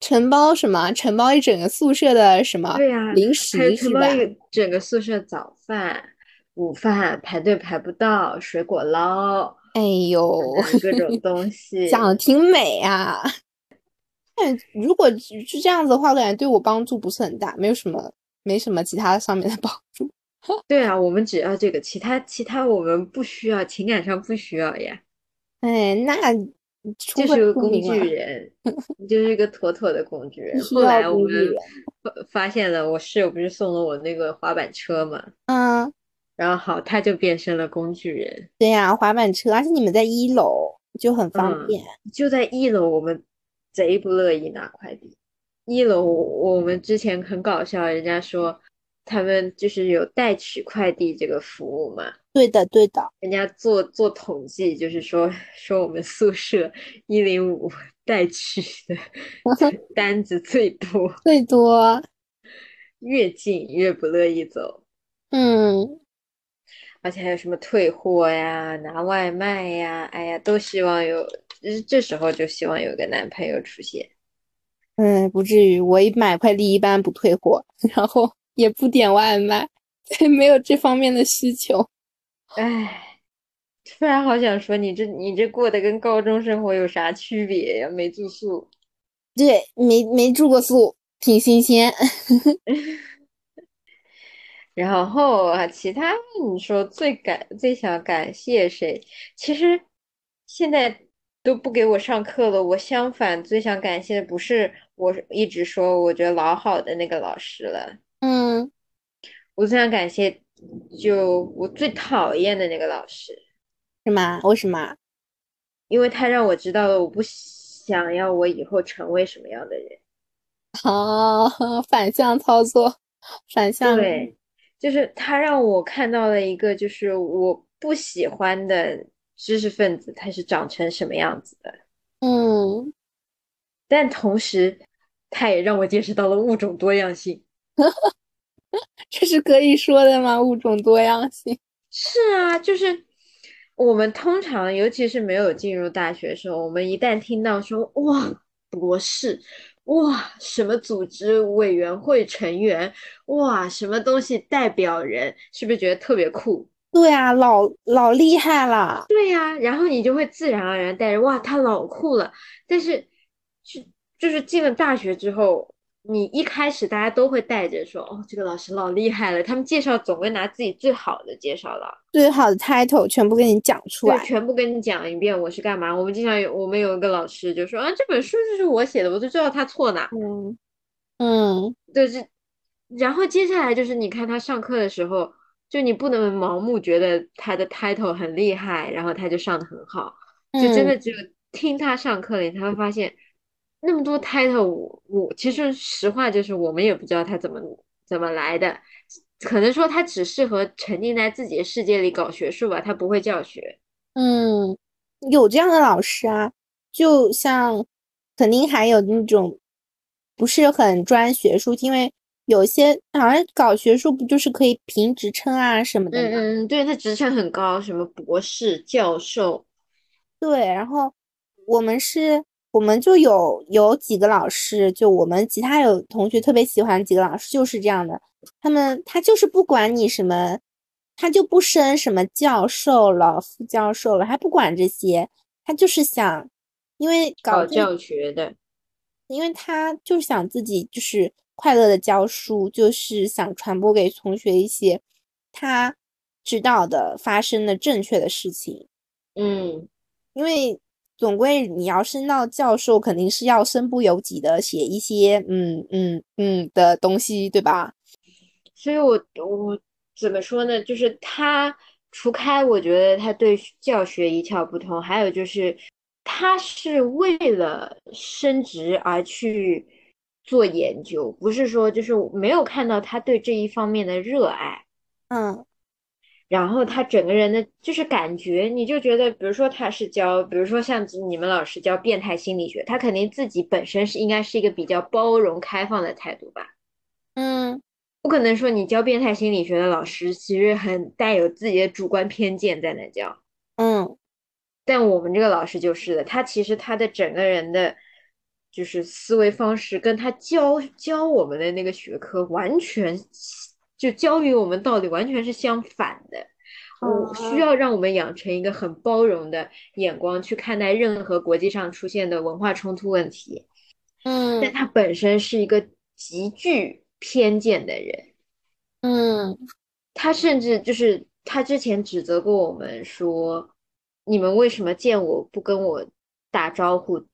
[SPEAKER 2] 承包什么？承包一整个宿舍的什么？
[SPEAKER 1] 对呀，
[SPEAKER 2] 零食
[SPEAKER 1] 还承包一整个宿舍早饭、午饭排队排不到，水果捞，
[SPEAKER 2] 哎呦，
[SPEAKER 1] 各种 [LAUGHS] 东西，
[SPEAKER 2] 讲的挺美啊。但如果是这样子的话，我感觉对我帮助不是很大，没有什么，没什么其他上面的帮助。[LAUGHS]
[SPEAKER 1] 对啊，我们只要这个，其他其他我们不需要，情感上不需要呀。
[SPEAKER 2] 哎，那
[SPEAKER 1] 就是个工具人，[LAUGHS] 你就是一个妥妥的工具人。后来我们发发现了，我室友不是送了我那个滑板车嘛？
[SPEAKER 2] 嗯，
[SPEAKER 1] 然后好，他就变成了工具人。
[SPEAKER 2] 对呀，滑板车，而且你们在一楼就很方便。
[SPEAKER 1] 就在一楼，我们贼不乐意拿快递。一楼我们之前很搞笑，人家说。他们就是有代取快递这个服务嘛？
[SPEAKER 2] 对的，对的。
[SPEAKER 1] 人家做做统计，就是说说我们宿舍一零五 [LAUGHS] 代取的 [LAUGHS] 单子最多，
[SPEAKER 2] 最多。
[SPEAKER 1] 越近越不乐意走。
[SPEAKER 2] 嗯。
[SPEAKER 1] 而且还有什么退货呀、拿外卖呀，哎呀，都希望有。这时候就希望有个男朋友出现。
[SPEAKER 2] 嗯，不至于。我一买快递一般不退货，[LAUGHS] 然后。也不点外卖，[LAUGHS] 没有这方面的需求。
[SPEAKER 1] 唉，突然好想说，你这你这过得跟高中生活有啥区别呀？没住宿，
[SPEAKER 2] 对，没没住过宿，挺新鲜。[LAUGHS]
[SPEAKER 1] 然后啊，其他你说最感最想感谢谁？其实现在都不给我上课了。我相反最想感谢的不是我一直说我觉得老好的那个老师了。
[SPEAKER 2] 嗯，
[SPEAKER 1] 我最想感谢，就我最讨厌的那个老师，
[SPEAKER 2] 是吗？为什么？
[SPEAKER 1] 因为他让我知道了我不想要我以后成为什么样的人。
[SPEAKER 2] 哦，[LAUGHS] 反向操作，反向
[SPEAKER 1] 对，就是他让我看到了一个就是我不喜欢的知识分子，他是长成什么样子的。
[SPEAKER 2] 嗯，
[SPEAKER 1] 但同时，他也让我见识到了物种多样性。[LAUGHS]
[SPEAKER 2] 这是可以说的吗？物种多样性
[SPEAKER 1] 是啊，就是我们通常，尤其是没有进入大学的时候，我们一旦听到说哇博士，哇什么组织委员会成员，哇什么东西代表人，是不是觉得特别酷？
[SPEAKER 2] 对啊，老老厉害了。
[SPEAKER 1] 对呀，然后你就会自然而然带着哇他老酷了。但是就就是进了大学之后。你一开始大家都会带着说，哦，这个老师老厉害了。他们介绍总会拿自己最好的介绍了，
[SPEAKER 2] 最好的 title 全部跟你讲出来，
[SPEAKER 1] 全部跟你讲一遍我是干嘛。我们经常有，我们有一个老师就说，啊，这本书就是我写的，我就知道他错哪。
[SPEAKER 2] 嗯嗯，
[SPEAKER 1] 对，这，然后接下来就是你看他上课的时候，就你不能盲目觉得他的 title 很厉害，然后他就上的很好，就真的只有听他上课了，你才会发现。那么多 title，我我其实实话就是我们也不知道他怎么怎么来的，可能说他只适合沉浸在自己的世界里搞学术吧，他不会教学。
[SPEAKER 2] 嗯，有这样的老师啊，就像肯定还有那种不是很专学术，因为有些好像搞学术不就是可以评职称啊什么的
[SPEAKER 1] 吗？嗯嗯，对，他职称很高，什么博士、教授。
[SPEAKER 2] 对，然后我们是。我们就有有几个老师，就我们其他有同学特别喜欢几个老师，就是这样的。他们他就是不管你什么，他就不升什么教授了、副教授了，他不管这些，他就是想，因为
[SPEAKER 1] 搞教学的，
[SPEAKER 2] 因为他就是想自己就是快乐的教书，就是想传播给同学一些他知道的、发生的正确的事情。
[SPEAKER 1] 嗯，
[SPEAKER 2] 因为。总归你要升到教授，肯定是要身不由己的写一些嗯嗯嗯的东西，对吧？
[SPEAKER 1] 所以，我我怎么说呢？就是他除开，我觉得他对教学一窍不通，还有就是他是为了升职而去做研究，不是说就是没有看到他对这一方面的热爱。
[SPEAKER 2] 嗯。
[SPEAKER 1] 然后他整个人的就是感觉，你就觉得，比如说他是教，比如说像你们老师教变态心理学，他肯定自己本身是应该是一个比较包容开放的态度吧？
[SPEAKER 2] 嗯，
[SPEAKER 1] 不可能说你教变态心理学的老师其实很带有自己的主观偏见在那教。
[SPEAKER 2] 嗯，
[SPEAKER 1] 但我们这个老师就是的，他其实他的整个人的，就是思维方式跟他教教我们的那个学科完全。就教育我们道理完全是相反的，我需要让我们养成一个很包容的眼光去看待任何国际上出现的文化冲突问题。
[SPEAKER 2] 嗯，
[SPEAKER 1] 但他本身是一个极具偏见的人。
[SPEAKER 2] 嗯，
[SPEAKER 1] 他甚至就是他之前指责过我们说，你们为什么见我不跟我打招呼，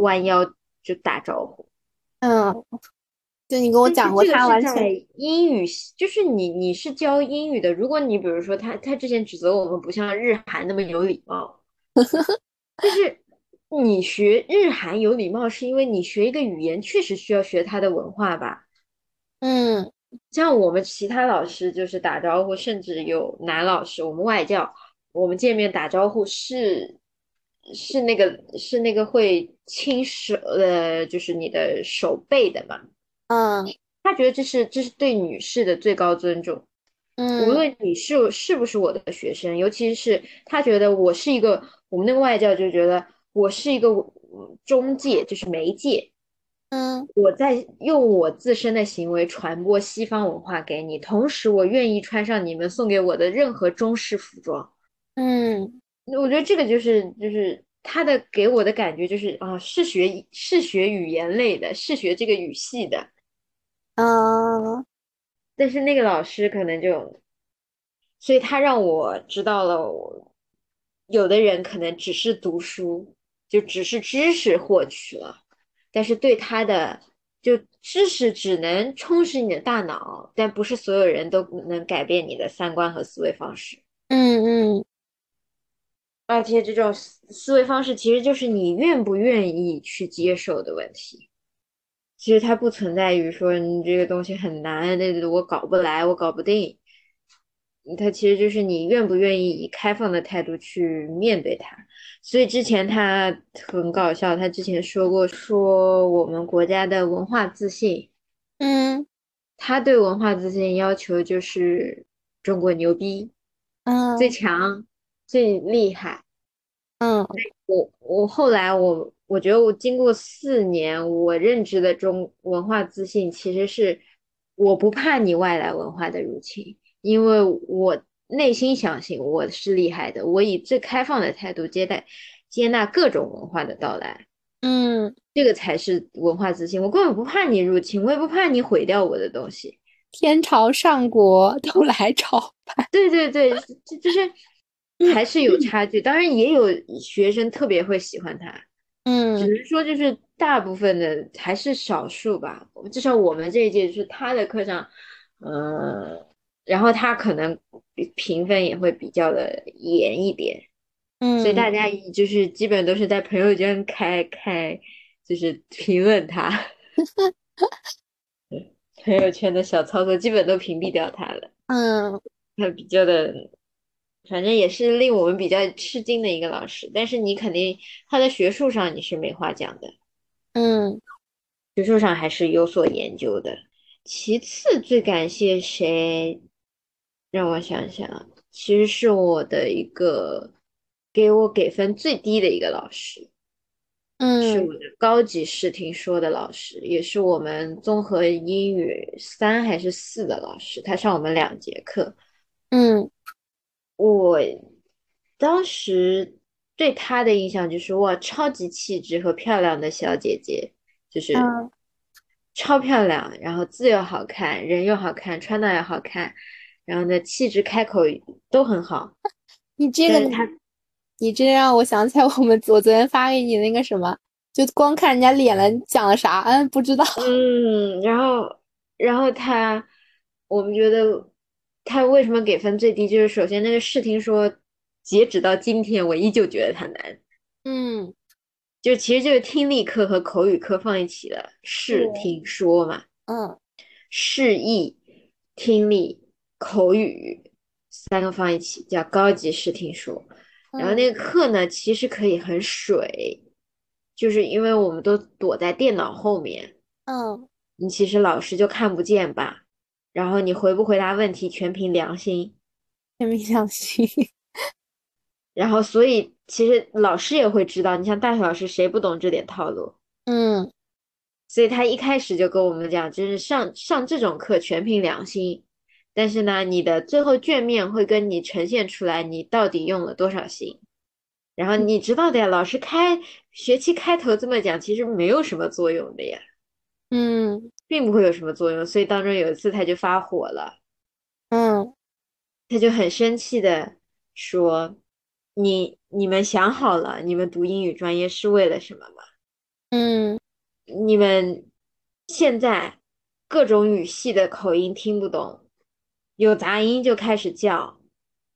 [SPEAKER 1] 弯腰就打招呼。
[SPEAKER 2] 嗯，就你跟我讲过，他完全
[SPEAKER 1] 英语就是你你是教英语的，如果你比如说他他之前指责我们不像日韩那么有礼貌，[LAUGHS] 就是你学日韩有礼貌，是因为你学一个语言确实需要学它的文化吧？
[SPEAKER 2] 嗯，
[SPEAKER 1] 像我们其他老师就是打招呼，甚至有男老师，我们外教，我们见面打招呼是是那个是那个会亲手呃，就是你的手背的嘛。
[SPEAKER 2] 嗯，
[SPEAKER 1] 他觉得这是这是对女士的最高尊重。
[SPEAKER 2] 嗯，
[SPEAKER 1] 无论你是是不是我的学生，尤其是他觉得我是一个，我们那个外教就觉得我是一个中介，就是媒介。
[SPEAKER 2] 嗯，
[SPEAKER 1] 我在用我自身的行为传播西方文化给你，同时我愿意穿上你们送给我的任何中式服装。
[SPEAKER 2] 嗯，
[SPEAKER 1] 我觉得这个就是就是他的给我的感觉就是啊，是学是学语言类的，是学这个语系的。
[SPEAKER 2] 啊，
[SPEAKER 1] 但是那个老师可能就，所以他让我知道了我，有的人可能只是读书，就只是知识获取了。但是对他的就知识只能充实你的大脑，但不是所有人都能改变你的三观和思维方式。
[SPEAKER 2] 嗯嗯，
[SPEAKER 1] 而且这种思维方式其实就是你愿不愿意去接受的问题。其实它不存在于说你这个东西很难，那我搞不来，我搞不定。它其实就是你愿不愿意以开放的态度去面对它。所以之前他很搞笑，他之前说过，说我们国家的文化自信，
[SPEAKER 2] 嗯，
[SPEAKER 1] 他对文化自信要求就是中国牛逼，
[SPEAKER 2] 嗯，
[SPEAKER 1] 最强，最厉害，
[SPEAKER 2] 嗯，
[SPEAKER 1] 我我后来我我觉得我经过四年，我认知的中文化自信其实是我不怕你外来文化的入侵，因为我。内心相信我是厉害的，我以最开放的态度接待、接纳各种文化的到来，
[SPEAKER 2] 嗯，
[SPEAKER 1] 这个才是文化自信。我根本不怕你入侵，我也不怕你毁掉我的东西。
[SPEAKER 2] 天朝上国都来朝拜，
[SPEAKER 1] 对对对，就就是还是有差距。当然也有学生特别会喜欢他，
[SPEAKER 2] 嗯，
[SPEAKER 1] 只是说就是大部分的还是少数吧。至少我们这一届就是他的课上，嗯。然后他可能评分也会比较的严一点，
[SPEAKER 2] 嗯，
[SPEAKER 1] 所以大家就是基本都是在朋友圈开开，就是评论他，[LAUGHS] 朋友圈的小操作基本都屏蔽掉他了，
[SPEAKER 2] 嗯，
[SPEAKER 1] 他比较的，反正也是令我们比较吃惊的一个老师，但是你肯定他在学术上你是没话讲的，
[SPEAKER 2] 嗯，
[SPEAKER 1] 学术上还是有所研究的。其次最感谢谁？让我想想，其实是我的一个给我给分最低的一个老师，
[SPEAKER 2] 嗯，
[SPEAKER 1] 是我的高级视听说的老师，也是我们综合英语三还是四的老师，他上我们两节课，
[SPEAKER 2] 嗯，
[SPEAKER 1] 我当时对她的印象就是哇，超级气质和漂亮的小姐姐，就是超漂亮，然后字又好看，人又好看，穿的也好看。然后呢，气质开口都很好。[LAUGHS]
[SPEAKER 2] 你这个他，你这让我想起来我们我昨天发给你那个什么，就光看人家脸了，讲了啥？嗯，不知道。
[SPEAKER 1] 嗯，然后，然后他，我们觉得他为什么给分最低？就是首先那个视听说，截止到今天，我依旧觉得它难。
[SPEAKER 2] 嗯，
[SPEAKER 1] 就其实就是听力课和口语课放一起的视听说嘛。
[SPEAKER 2] 嗯，
[SPEAKER 1] 示意听力。口语三个放一起叫高级视听说，然后那个课呢，其实可以很水，就是因为我们都躲在电脑后面，
[SPEAKER 2] 嗯，
[SPEAKER 1] 你其实老师就看不见吧，然后你回不回答问题全凭良心，
[SPEAKER 2] 全凭良心，[LAUGHS]
[SPEAKER 1] 然后所以其实老师也会知道，你像大学老师谁不懂这点套路，
[SPEAKER 2] 嗯，
[SPEAKER 1] 所以他一开始就跟我们讲，就是上上这种课全凭良心。但是呢，你的最后卷面会跟你呈现出来，你到底用了多少心。然后你知道的呀，老师开学期开头这么讲，其实没有什么作用的呀，
[SPEAKER 2] 嗯，
[SPEAKER 1] 并不会有什么作用。所以当中有一次他就发火了，
[SPEAKER 2] 嗯，
[SPEAKER 1] 他就很生气的说：“你你们想好了，你们读英语专业是为了什么吗？
[SPEAKER 2] 嗯
[SPEAKER 1] 你们现在各种语系的口音听不懂，有杂音就开始叫，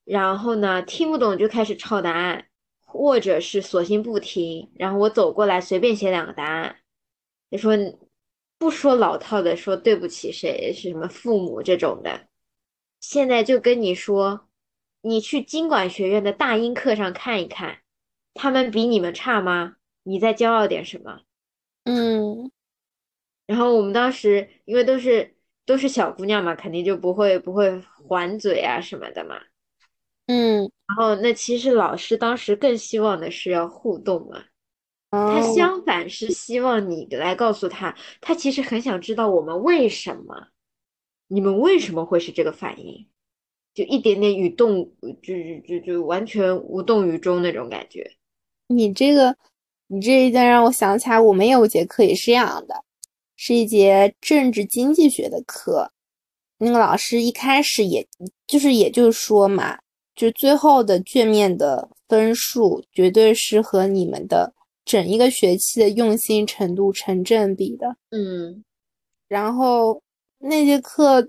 [SPEAKER 1] 然后呢听不懂就开始抄答案，或者是索性不听，然后我走过来随便写两个答案，你说不说老套的说对不起谁是什么父母这种的，现在就跟你说，你去经管学院的大英课上看一看，他们比你们差吗？你在骄傲点什么？
[SPEAKER 2] 嗯
[SPEAKER 1] 然后我们当时因为都是都是小姑娘嘛，肯定就不会不会还嘴啊什么的嘛。
[SPEAKER 2] 嗯，
[SPEAKER 1] 然后那其实老师当时更希望的是要互动嘛，他
[SPEAKER 2] 哦，
[SPEAKER 1] 相反是希望你来告诉他，他其实很想知道我们为什么，你们为什么会是这个反应，就一点点与动，就就就就完全无动于衷那种感觉。
[SPEAKER 2] 你这个你这一段让我想起来，我们有节课也是这样的，是一节政治经济学的课。那个老师一开始也就是也就是说嘛，就最后的卷面的分数绝对是和你们的整一个学期的用心程度成正比的。
[SPEAKER 1] 嗯
[SPEAKER 2] 然后那节课，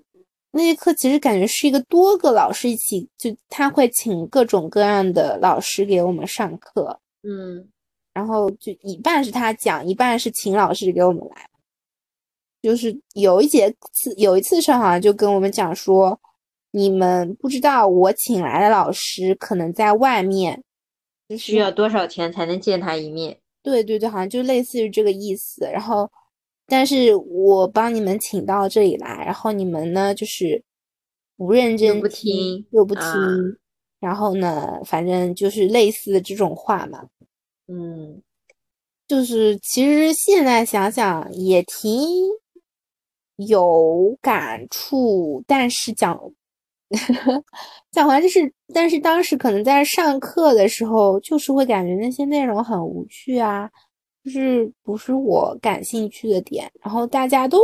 [SPEAKER 2] 那节课其实感觉是一个多个老师一起，就他会请各种各样的老师给我们上课，
[SPEAKER 1] 嗯
[SPEAKER 2] 然后就一半是他讲，一半是请老师给我们来。就是有一节次，有一次上好像就跟我们讲说，你们不知道我请来的老师可能在外面，就是
[SPEAKER 1] 需要多少钱才能见他一面？
[SPEAKER 2] 对对对，好像就类似于这个意思。然后，但是我帮你们请到这里来，然后你们呢就是不认真
[SPEAKER 1] 又不听
[SPEAKER 2] 又不听，
[SPEAKER 1] 啊
[SPEAKER 2] 然后呢，反正就是类似的这种话嘛。
[SPEAKER 1] 嗯
[SPEAKER 2] 就是其实现在想想也挺有感触，但是讲 [LAUGHS] 讲完就是，但是当时可能在上课的时候，就是会感觉那些内容很无趣啊，就是不是我感兴趣的点，然后大家都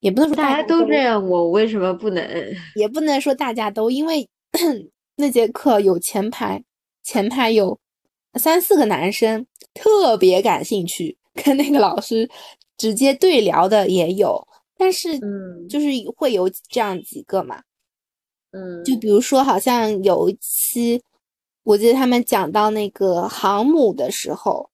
[SPEAKER 2] 也不能说
[SPEAKER 1] 大家
[SPEAKER 2] 家
[SPEAKER 1] 都这样，我为什么不能？[LAUGHS]
[SPEAKER 2] 也不能说大家都，因为 [CLEARS THROAT] 那节课有前排，前排有三四个男生特别感兴趣，跟那个老师直接对聊的也有，但是
[SPEAKER 1] 嗯
[SPEAKER 2] 就是会有这样几个嘛，
[SPEAKER 1] 嗯
[SPEAKER 2] 就比如说好像有一期，我记得他们讲到那个航母的时候，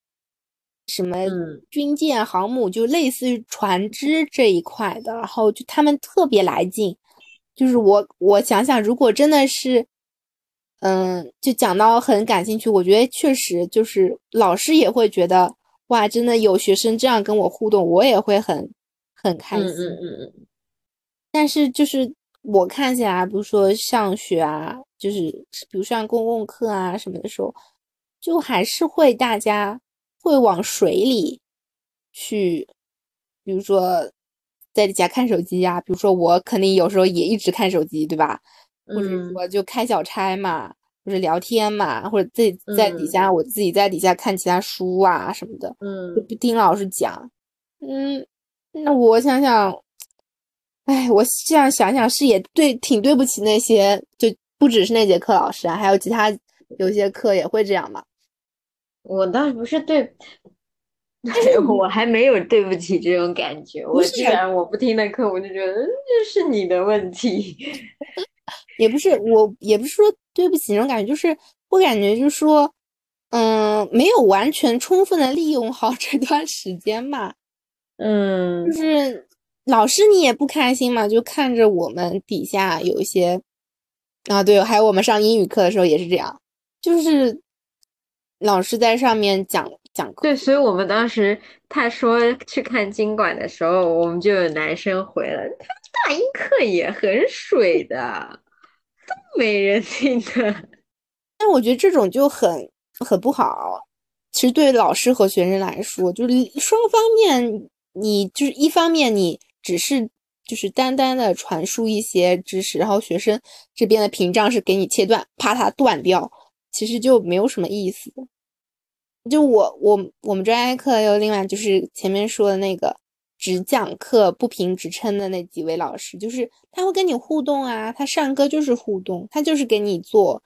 [SPEAKER 2] 什么
[SPEAKER 1] 嗯
[SPEAKER 2] 军舰、航母，就类似于船只这一块的，然后就他们特别来劲。就是我我想想，如果真的是，嗯，就讲到很感兴趣，我觉得确实就是老师也会觉得哇，真的有学生这样跟我互动，我也会很很开
[SPEAKER 1] 嗯
[SPEAKER 2] 心。
[SPEAKER 1] 嗯嗯嗯，
[SPEAKER 2] 但是就是我看起来，比如说上学啊，就是比如上公共课啊什么的时候，就还是会大家会往水里去，比如说在底下看手机呀、比如说我肯定有时候也一直看手机，对吧？或者
[SPEAKER 1] 嗯
[SPEAKER 2] 说就开小差嘛，或者聊天嘛，或者自己在底下、我自己在底下看其他书啊什么的。就
[SPEAKER 1] 嗯
[SPEAKER 2] 不听老师讲。嗯，那我想想，哎，我这样想想是也对，挺对不起那些，就不只是那节课老师啊，还有其他有些课也会这样嘛。
[SPEAKER 1] 我倒是不是对，[LAUGHS] 我还没有对不起这种感觉。我
[SPEAKER 2] 是
[SPEAKER 1] 既然我不听的课，我就觉得是你的问题。[LAUGHS]
[SPEAKER 2] 也不是我，也不是说对不起那种感觉，就是我感觉就是说，嗯，没有完全充分的利用好这段时间吧。
[SPEAKER 1] 嗯
[SPEAKER 2] 就是老师你也不开心嘛，就看着我们底下有一些啊，对，还有我们上英语课的时候也是这样，就是老师在上面讲讲课，
[SPEAKER 1] 对，所以我们当时他说去看经管的时候，我们就有男生回了，他们大英课也很水的，都没人听的。
[SPEAKER 2] 但我觉得这种就很很不好。其实对老师和学生来说，就是双方面，你就是一方面你只是就是单单的传输一些知识，然后学生这边的屏障是给你切断，怕它断掉，其实就没有什么意思。就我我我们专业课有另外就是前面说的那个只讲课不评职称的那几位老师，就是他会跟你互动啊，他上课就是互动，他就是给你做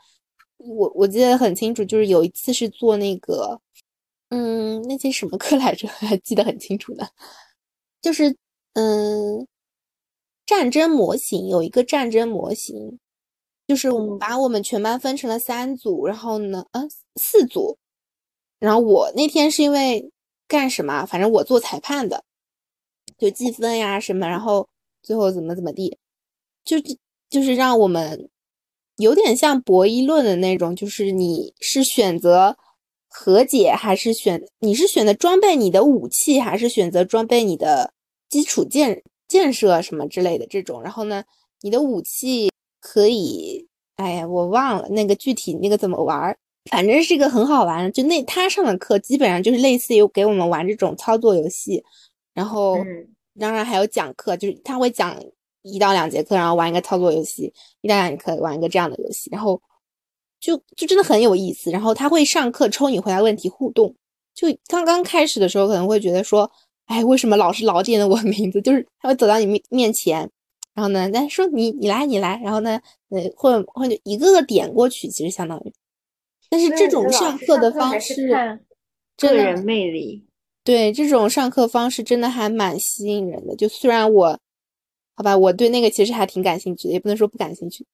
[SPEAKER 2] 我我记得很清楚，就是有一次是做那个，嗯，那节什么课来着？[LAUGHS] 还记得很清楚呢，就是嗯，战争模型有一个战争模型，就是我们把我们全班分成了三组，然后呢，嗯，四组，然后我那天是因为干什么？反正我做裁判的，就计分呀什么，然后最后怎么怎么地，就就是让我们。有点像博弈论的那种，就是你是选择和解，还是选你是选择装备你的武器，还是选择装备你的基础建建设什么之类的这种。然后呢，你的武器可以，哎呀，我忘了那个具体那个怎么玩，反正是一个很好玩。就那他上的课基本上就是类似于给我们玩这种操作游戏，然后当然还有讲课，就是他会讲。一到两节课，然后玩一个操作游戏；一到两节课玩一个这样的游戏，然后就就真的很有意思。然后他会上课抽你回答问题互动。就刚刚开始的时候，可能会觉得说，哎，为什么老是老点的我名字？就是他会走到你面面前，然后呢，再说你你来你来，然后呢，呃，或或者一个个点过去，其实相当于。但是这种上课的方式，
[SPEAKER 1] 个人魅力，
[SPEAKER 2] 对这种上课方式真的还蛮吸引人的。就虽然我。好吧，我对那个其实还挺感兴趣的，也不能说不感兴趣。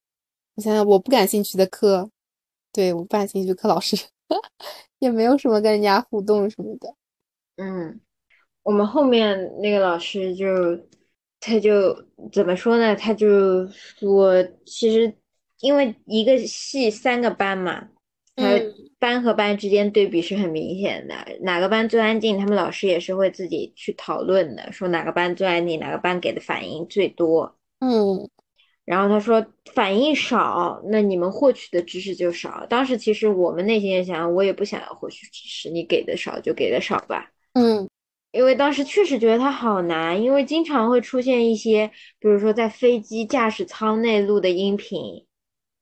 [SPEAKER 2] 我想想，我不感兴趣的课，对我不感兴趣的课，老师 [LAUGHS] 也没有什么跟人家互动什么的。
[SPEAKER 1] 嗯，我们后面那个老师就，他就怎么说呢？他就说，其实因为一个系三个班嘛。他班和班之间对比是很明显的，哪个班最安静，他们老师也是会自己去讨论的，说哪个班最安静，哪个班给的反应最多。
[SPEAKER 2] 嗯，
[SPEAKER 1] 然后他说反应少，那你们获取的知识就少。当时其实我们内心也想，我也不想要获取知识，你给的少就给的少吧。
[SPEAKER 2] 嗯，
[SPEAKER 1] 因为当时确实觉得它好难，因为经常会出现一些，比如说在飞机驾驶舱内录的音频。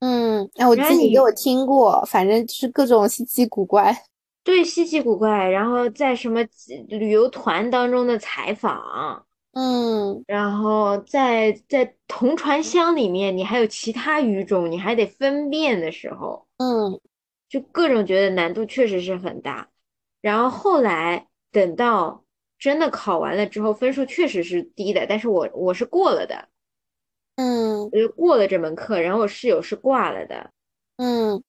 [SPEAKER 2] 嗯，哎，我记得你给我听过，反正就是各种稀奇古怪。
[SPEAKER 1] 对，稀奇古怪，然后在什么旅游团当中的采访，
[SPEAKER 2] 嗯，
[SPEAKER 1] 然后在在同船箱里面，你还有其他语种，你还得分辨的时候，
[SPEAKER 2] 嗯，
[SPEAKER 1] 就各种觉得难度确实是很大。然后后来等到真的考完了之后，分数确实是低的，但是我我是过了的。
[SPEAKER 2] 嗯，
[SPEAKER 1] 我就过了这门课，然后我室友是挂了的，
[SPEAKER 2] 嗯，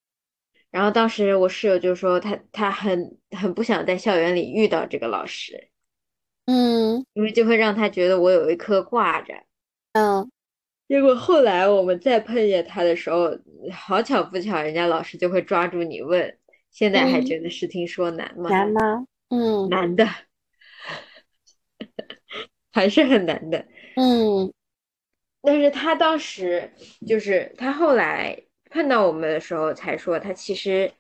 [SPEAKER 1] 然后当时我室友就说他他很很不想在校园里遇到这个老师，
[SPEAKER 2] 嗯，
[SPEAKER 1] 因为就会让他觉得我有一科挂着，
[SPEAKER 2] 嗯，
[SPEAKER 1] 结果后来我们再碰见他的时候，好巧不巧，人家老师就会抓住你问，现在还觉得视听说难吗？
[SPEAKER 2] 难吗？嗯，
[SPEAKER 1] 难的，还是很难的，
[SPEAKER 2] 嗯。
[SPEAKER 1] 但是他当时就是他后来碰到我们的时候才说，他其实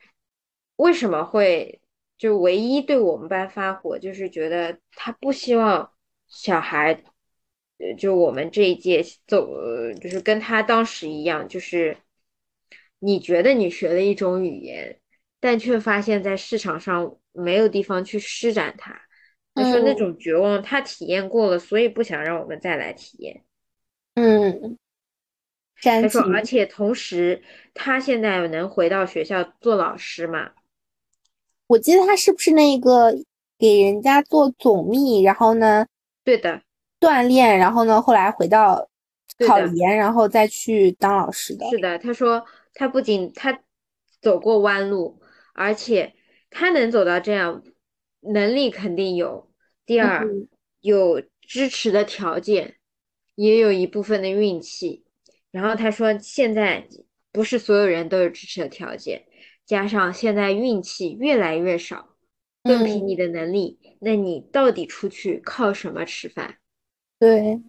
[SPEAKER 1] 为什么会就唯一对我们班发火，就是觉得他不希望小孩，就我们这一届走，就是跟他当时一样，就是你觉得你学了一种语言，但却发现在市场上没有地方去施展它。他说那种绝望他体验过了，所以不想让我们再来体验。
[SPEAKER 2] 嗯，
[SPEAKER 1] 他说，而且同时，他现在能回到学校做老师嘛？
[SPEAKER 2] 我记得他是不是那个给人家做总秘，然后呢？
[SPEAKER 1] 对的，
[SPEAKER 2] 锻炼，然后呢，后来回到考研，然后再去当老师的。
[SPEAKER 1] 是的，他说他不仅他走过弯路，而且他能走到这样，能力肯定有。第二，有支持的条件。也有一部分的运气，然后他说，现在不是所有人都有支持的条件，加上现在运气越来越少，更凭你的能力，那你到底出去靠什么吃饭？
[SPEAKER 2] 对，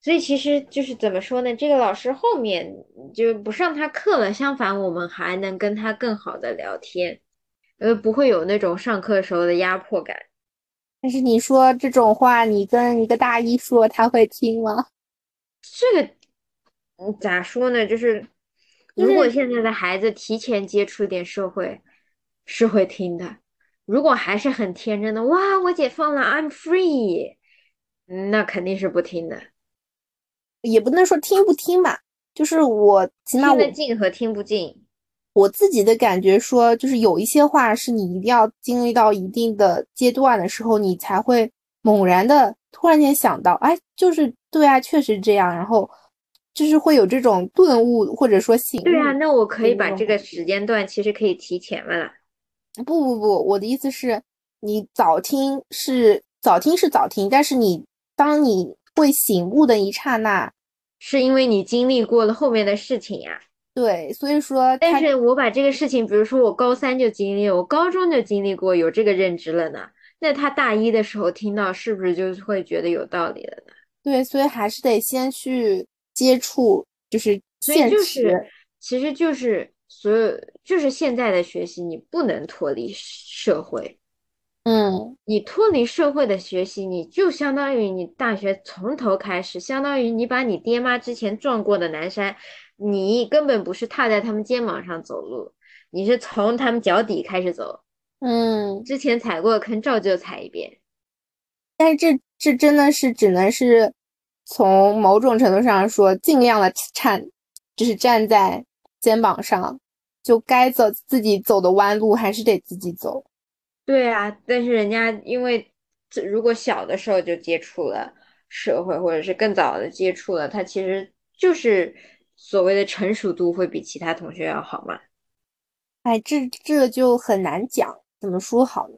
[SPEAKER 1] 所以其实就是怎么说呢？这个老师后面就不上他课了，相反我们还能跟他更好的聊天，呃，不会有那种上课时候的压迫感。
[SPEAKER 2] 但是你说这种话，你跟一个大一说，他会听吗？
[SPEAKER 1] 这个，嗯，咋说呢？就是如果现在的孩子提前接触点社会，是会听的。如果还是很天真的，哇，我解放了，I'm free，那肯定是不听的。
[SPEAKER 2] 也不能说听不听吧，就是我起码我
[SPEAKER 1] 听得进和听不进。
[SPEAKER 2] 我自己的感觉说，就是有一些话是你一定要经历到一定的阶段的时候，你才会猛然的突然间想到，哎，就是对啊，确实这样，然后就是会有这种顿悟或者说醒悟。
[SPEAKER 1] 对啊，那我可以把这个时间段其实可以提前了。
[SPEAKER 2] 不不不，我的意思是，你早听是早听是早听，但是你当你会醒悟的一刹那，
[SPEAKER 1] 是因为你经历过了后面的事情呀。
[SPEAKER 2] 对，所以说，
[SPEAKER 1] 但是我把这个事情，比如说我高三就经历，我高中就经历过，有这个认知了呢。那他大一的时候听到，是不是就会觉得有道理了呢？
[SPEAKER 2] 对，所以还是得先去接触，就是现
[SPEAKER 1] 实，其实就是所有，就是现在的学习，你不能脱离社会。
[SPEAKER 2] 嗯，
[SPEAKER 1] 你脱离社会的学习，你就相当于你大学从头开始，相当于你把你爹妈之前撞过的南山。你根本不是踏在他们肩膀上走路，你是从他们脚底开始走。
[SPEAKER 2] 嗯，
[SPEAKER 1] 之前踩过的坑照旧踩一遍。
[SPEAKER 2] 但是这这真的是只能是从某种程度上说，尽量的站，就是站在肩膀上，就该走自己走的弯路还是得自己走。
[SPEAKER 1] 对啊，但是人家因为如果小的时候就接触了社会，或者是更早的接触了，他其实就是。所谓的成熟度会比其他同学要好吗？
[SPEAKER 2] 哎，这这就很难讲，怎么说好呢？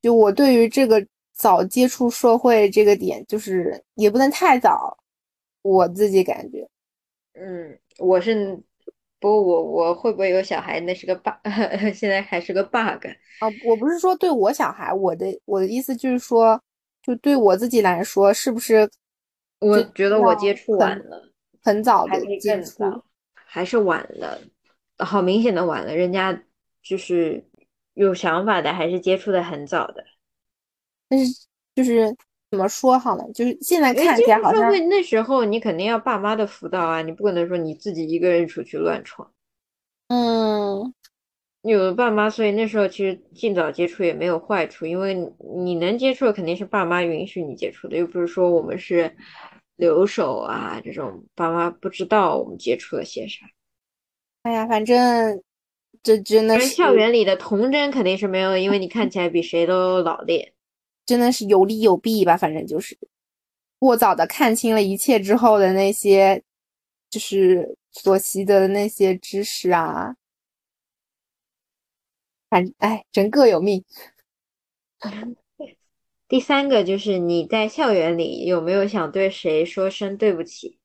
[SPEAKER 2] 就我对于这个早接触社会这个点，就是也不能太早，我自己感觉。
[SPEAKER 1] 嗯，我是，不过我我会不会有小孩，那是个 bug，[LAUGHS] 现在还是个 bug
[SPEAKER 2] 啊。我不是说对我小孩，我的我的意思就是说，就对我自己来说，是不是？
[SPEAKER 1] 我觉得我接触晚了。
[SPEAKER 2] 很早的
[SPEAKER 1] 接触，还是晚了，好明显的晚了。人家就是有想法的，还是接触的很早的。
[SPEAKER 2] 但是就是怎么说好了，就是现在看起来好像
[SPEAKER 1] 那时候你肯定要爸妈的辅导啊，你不可能说你自己一个人出去乱闯。
[SPEAKER 2] 嗯，
[SPEAKER 1] 有了爸妈，所以那时候其实尽早接触也没有坏处，因为你能接触的肯定是爸妈允许你接触的，又不是说我们是。留守啊，这种爸妈不知道我们接触了些啥。
[SPEAKER 2] 哎呀，反正这真的是
[SPEAKER 1] 校园里的童真肯定是没有，因为你看起来比谁都老练。
[SPEAKER 2] 真的是有利有弊吧，反正就是过早的看清了一切之后的那些，就是所习得的那些知识啊。反哎，人各有命。[LAUGHS]
[SPEAKER 1] 第三个就是你在校园里有没有想对谁说声对不起？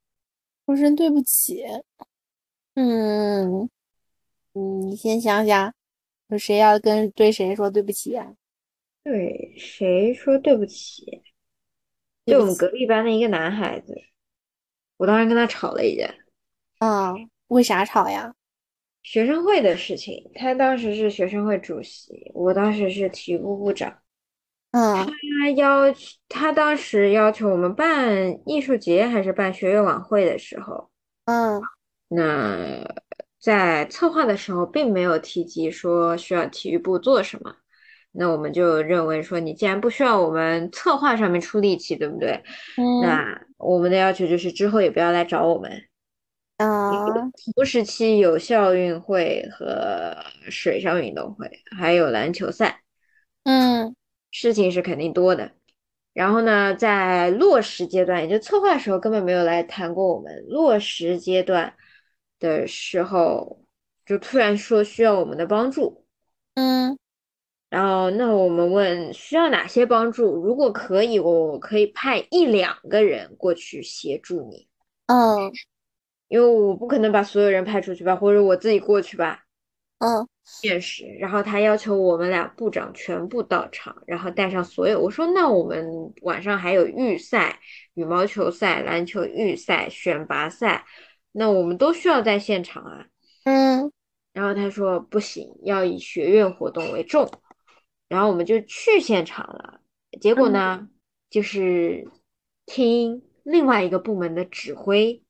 [SPEAKER 2] 说声对不起。嗯嗯，你先想想，有谁要跟对谁说对不起啊？
[SPEAKER 1] 对谁说对不起？对我们隔壁班的一个男孩子，我当时跟他吵了一架。
[SPEAKER 2] 嗯，为啥吵呀？
[SPEAKER 1] 学生会的事情，他当时是学生会主席，我当时是体育部部长。
[SPEAKER 2] 他
[SPEAKER 1] 要求他当时要求我们办艺术节还是办学院晚会的时候，
[SPEAKER 2] 嗯，
[SPEAKER 1] 那在策划的时候并没有提及说需要体育部做什么，那我们就认为说你既然不需要我们策划上面出力气，对不对？
[SPEAKER 2] 嗯，
[SPEAKER 1] 那我们的要求就是之后也不要来找我们。
[SPEAKER 2] 啊，
[SPEAKER 1] 同时期有校运会和水上运动会，还有篮球赛，
[SPEAKER 2] 嗯。
[SPEAKER 1] 事情是肯定多的，然后呢，在落实阶段，也就策划的时候根本没有来谈过我们。落实阶段的时候，就突然说需要我们的帮助，
[SPEAKER 2] 嗯，
[SPEAKER 1] 然后那我们问需要哪些帮助？如果可以，我可以派一两个人过去协助你，
[SPEAKER 2] 嗯，
[SPEAKER 1] 因为我不可能把所有人派出去吧，或者我自己过去吧。
[SPEAKER 2] 嗯，
[SPEAKER 1] 确实。然后他要求我们俩部长全部到场，然后带上所有。我说那我们晚上还有预赛，羽毛球赛、篮球预赛、选拔赛，那我们都需要在现场啊。
[SPEAKER 2] 嗯。
[SPEAKER 1] 然后他说不行，要以学院活动为重。然后我们就去现场了。结果呢，就是听另外一个部门的指挥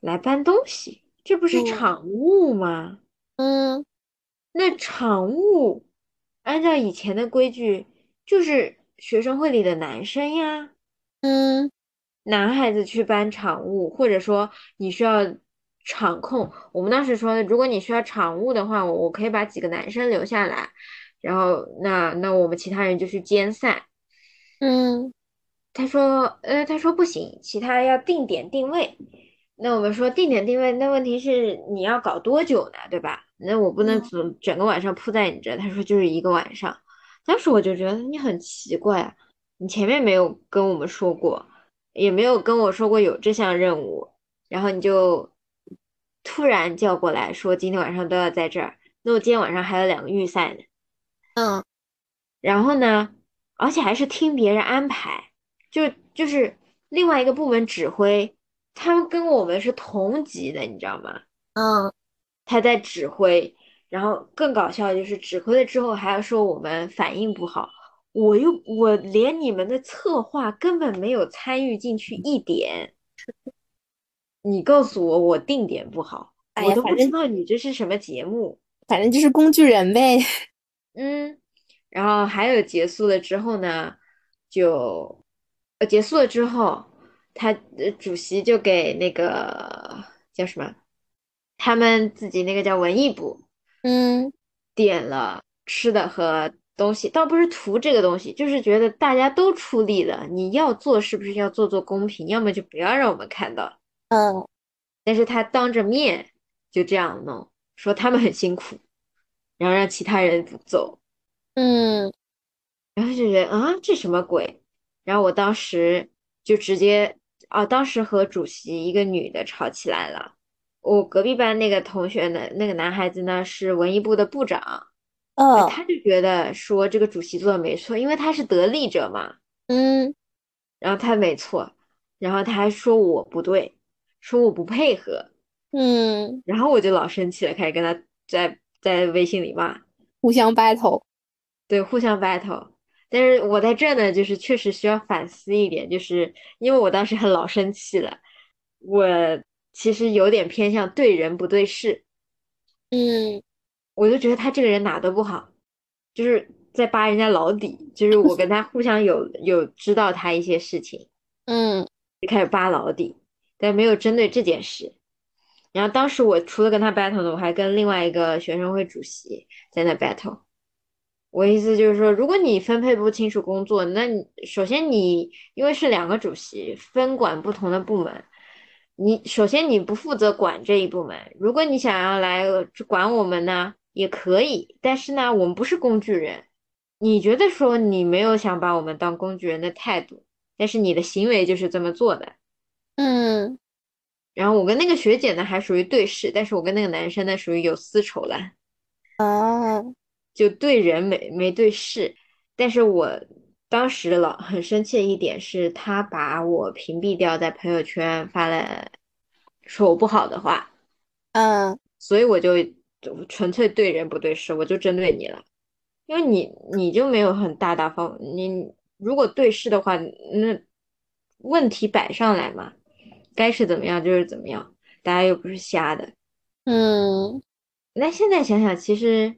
[SPEAKER 1] 来搬东西，这不是场务吗？
[SPEAKER 2] 嗯。
[SPEAKER 1] 那场务按照以前的规矩，就是学生会里的男生呀，
[SPEAKER 2] 嗯，
[SPEAKER 1] 男孩子去搬场务，或者说你需要场控。我们当时说，如果你需要场务的话，我我可以把几个男生留下来，然后那那我们其他人就去兼赛。
[SPEAKER 2] 嗯，
[SPEAKER 1] 他说，呃，他说不行，其他要定点定位。那我们说定点定位，那问题是你要搞多久呢，对吧？那我不能整整个晚上扑在你这。他说就是一个晚上。当时我就觉得你很奇怪，你前面没有跟我们说过，也没有跟我说过有这项任务，然后你就突然叫过来说今天晚上都要在这儿。那我今天晚上还有两个预赛呢。
[SPEAKER 2] 嗯，
[SPEAKER 1] 然后呢，而且还是听别人安排，就就是另外一个部门指挥，他们跟我们是同级的，你知道吗？
[SPEAKER 2] 嗯，
[SPEAKER 1] 他在指挥。然后更搞笑的就是指挥了之后还要说我们反应不好，我又我连你们的策划根本没有参与进去一点，你告诉我我定点不好，我都不知道你这是什么节目，
[SPEAKER 2] 反正就是工具人呗。[LAUGHS]
[SPEAKER 1] 嗯，然后还有结束了之后呢，就呃结束了之后，他主席就给那个叫什么，他们自己那个叫文艺部。
[SPEAKER 2] 嗯，
[SPEAKER 1] 点了吃的和东西，倒不是图这个东西，就是觉得大家都出力了，你要做是不是要做做公平？要么就不要让我们看到。
[SPEAKER 2] 嗯，
[SPEAKER 1] 但是他当着面就这样弄，说他们很辛苦，然后让其他人走。
[SPEAKER 2] 嗯，
[SPEAKER 1] 然后就觉得啊，这什么鬼？然后我当时就直接啊，当时和主席一个女的吵起来了。我隔壁班那个同学呢，那个男孩子呢是文艺部的部长，
[SPEAKER 2] 嗯，
[SPEAKER 1] 他就觉得说这个主席做的没错，因为他是得力者嘛，
[SPEAKER 2] 嗯，
[SPEAKER 1] 然后他没错，然后他还说我不对，说我不配合，
[SPEAKER 2] 嗯，
[SPEAKER 1] 然后我就老生气了，开始跟他在在微信里骂，
[SPEAKER 2] 互相 battle，
[SPEAKER 1] 对，互相 battle，但是我在这呢，就是确实需要反思一点，就是因为我当时很老生气了，我。其实有点偏向对人不对事，
[SPEAKER 2] 嗯，
[SPEAKER 1] 我就觉得他这个人哪都不好，就是在扒人家老底，就是我跟他互相有有知道他一些事情，[LAUGHS]
[SPEAKER 2] 嗯，
[SPEAKER 1] 就开始扒老底，但没有针对这件事。然后当时我除了跟他 battle 呢，我还跟另外一个学生会主席在那 battle。我意思就是说，如果你分配不清楚工作，那你首先你因为是两个主席分管不同的部门。你首先你不负责管这一部门，如果你想要来管我们呢，也可以，但是呢，我们不是工具人。你觉得说你没有想把我们当工具人的态度，但是你的行为就是这么做的，
[SPEAKER 2] 嗯。
[SPEAKER 1] 然后我跟那个学姐呢还属于对视，但是我跟那个男生呢属于有私仇了，
[SPEAKER 2] 哦，
[SPEAKER 1] 就对人没没对视，但是我。当时老很生气的一点是他把我屏蔽掉，在朋友圈发了说我不好的话，
[SPEAKER 2] 嗯，
[SPEAKER 1] 所以我就纯粹对人不对事，我就针对你了，因为你你就没有很大大方，你如果对事的话，那问题摆上来嘛，该是怎么样就是怎么样，大家又不是瞎的，
[SPEAKER 2] 嗯，
[SPEAKER 1] 那现在想想其实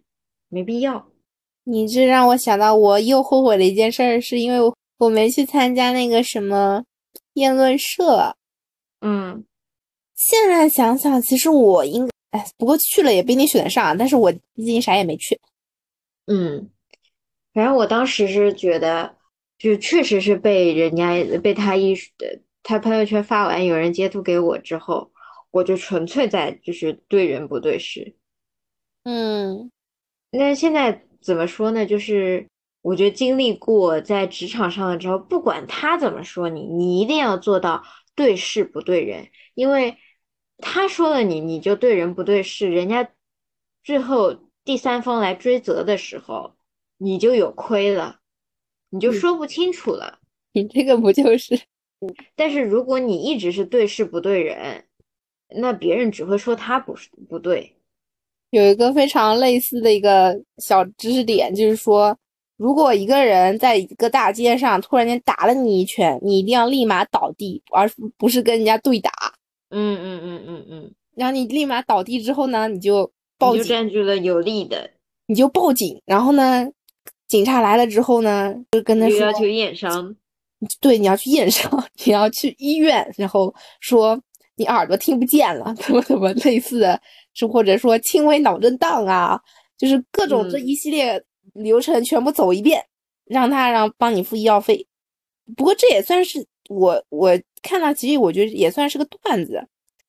[SPEAKER 1] 没必要。
[SPEAKER 2] 你这让我想到，我又后悔的一件事儿，是因为我我没去参加那个什么辩论社。
[SPEAKER 1] 嗯，
[SPEAKER 2] 现在想想，其实我应该，哎，不过去了也不一定选得上。但是我毕竟啥也没去。
[SPEAKER 1] 嗯，反正我当时是觉得，就确实是被人家被他一他朋友圈发完，有人截图给我之后，我就纯粹在就是对人不对事。
[SPEAKER 2] 嗯，
[SPEAKER 1] 那现在。怎么说呢？就是我觉得经历过在职场上了之后，不管他怎么说你，你一定要做到对事不对人，因为他说了你，你就对人不对事，人家最后第三方来追责的时候，你就有亏了，你就说不清楚了。[LAUGHS]
[SPEAKER 2] 你这个不就是？[LAUGHS]
[SPEAKER 1] 但是如果你一直是对事不对人，那别人只会说他不是不对。
[SPEAKER 2] 有一个非常类似的一个小知识点，就是说，如果一个人在一个大街上突然间打了你一拳，你一定要立马倒地，而不是跟人家对打。
[SPEAKER 1] 嗯嗯嗯嗯嗯。
[SPEAKER 2] 然后你立马倒地之后呢，你就报警，就
[SPEAKER 1] 占据了有利的，
[SPEAKER 2] 你就报警。然后呢，警察来了之后呢，就跟他说
[SPEAKER 1] 要求验伤。
[SPEAKER 2] 对，你要去验伤，[LAUGHS] 你要去医院，然后说。你耳朵听不见了，怎么怎么类似的，是或者说轻微脑震荡啊，就是各种这一系列流程全部走一遍，让他让帮你付医药费。不过这也算是我我看到，其实我觉得也算是个段子，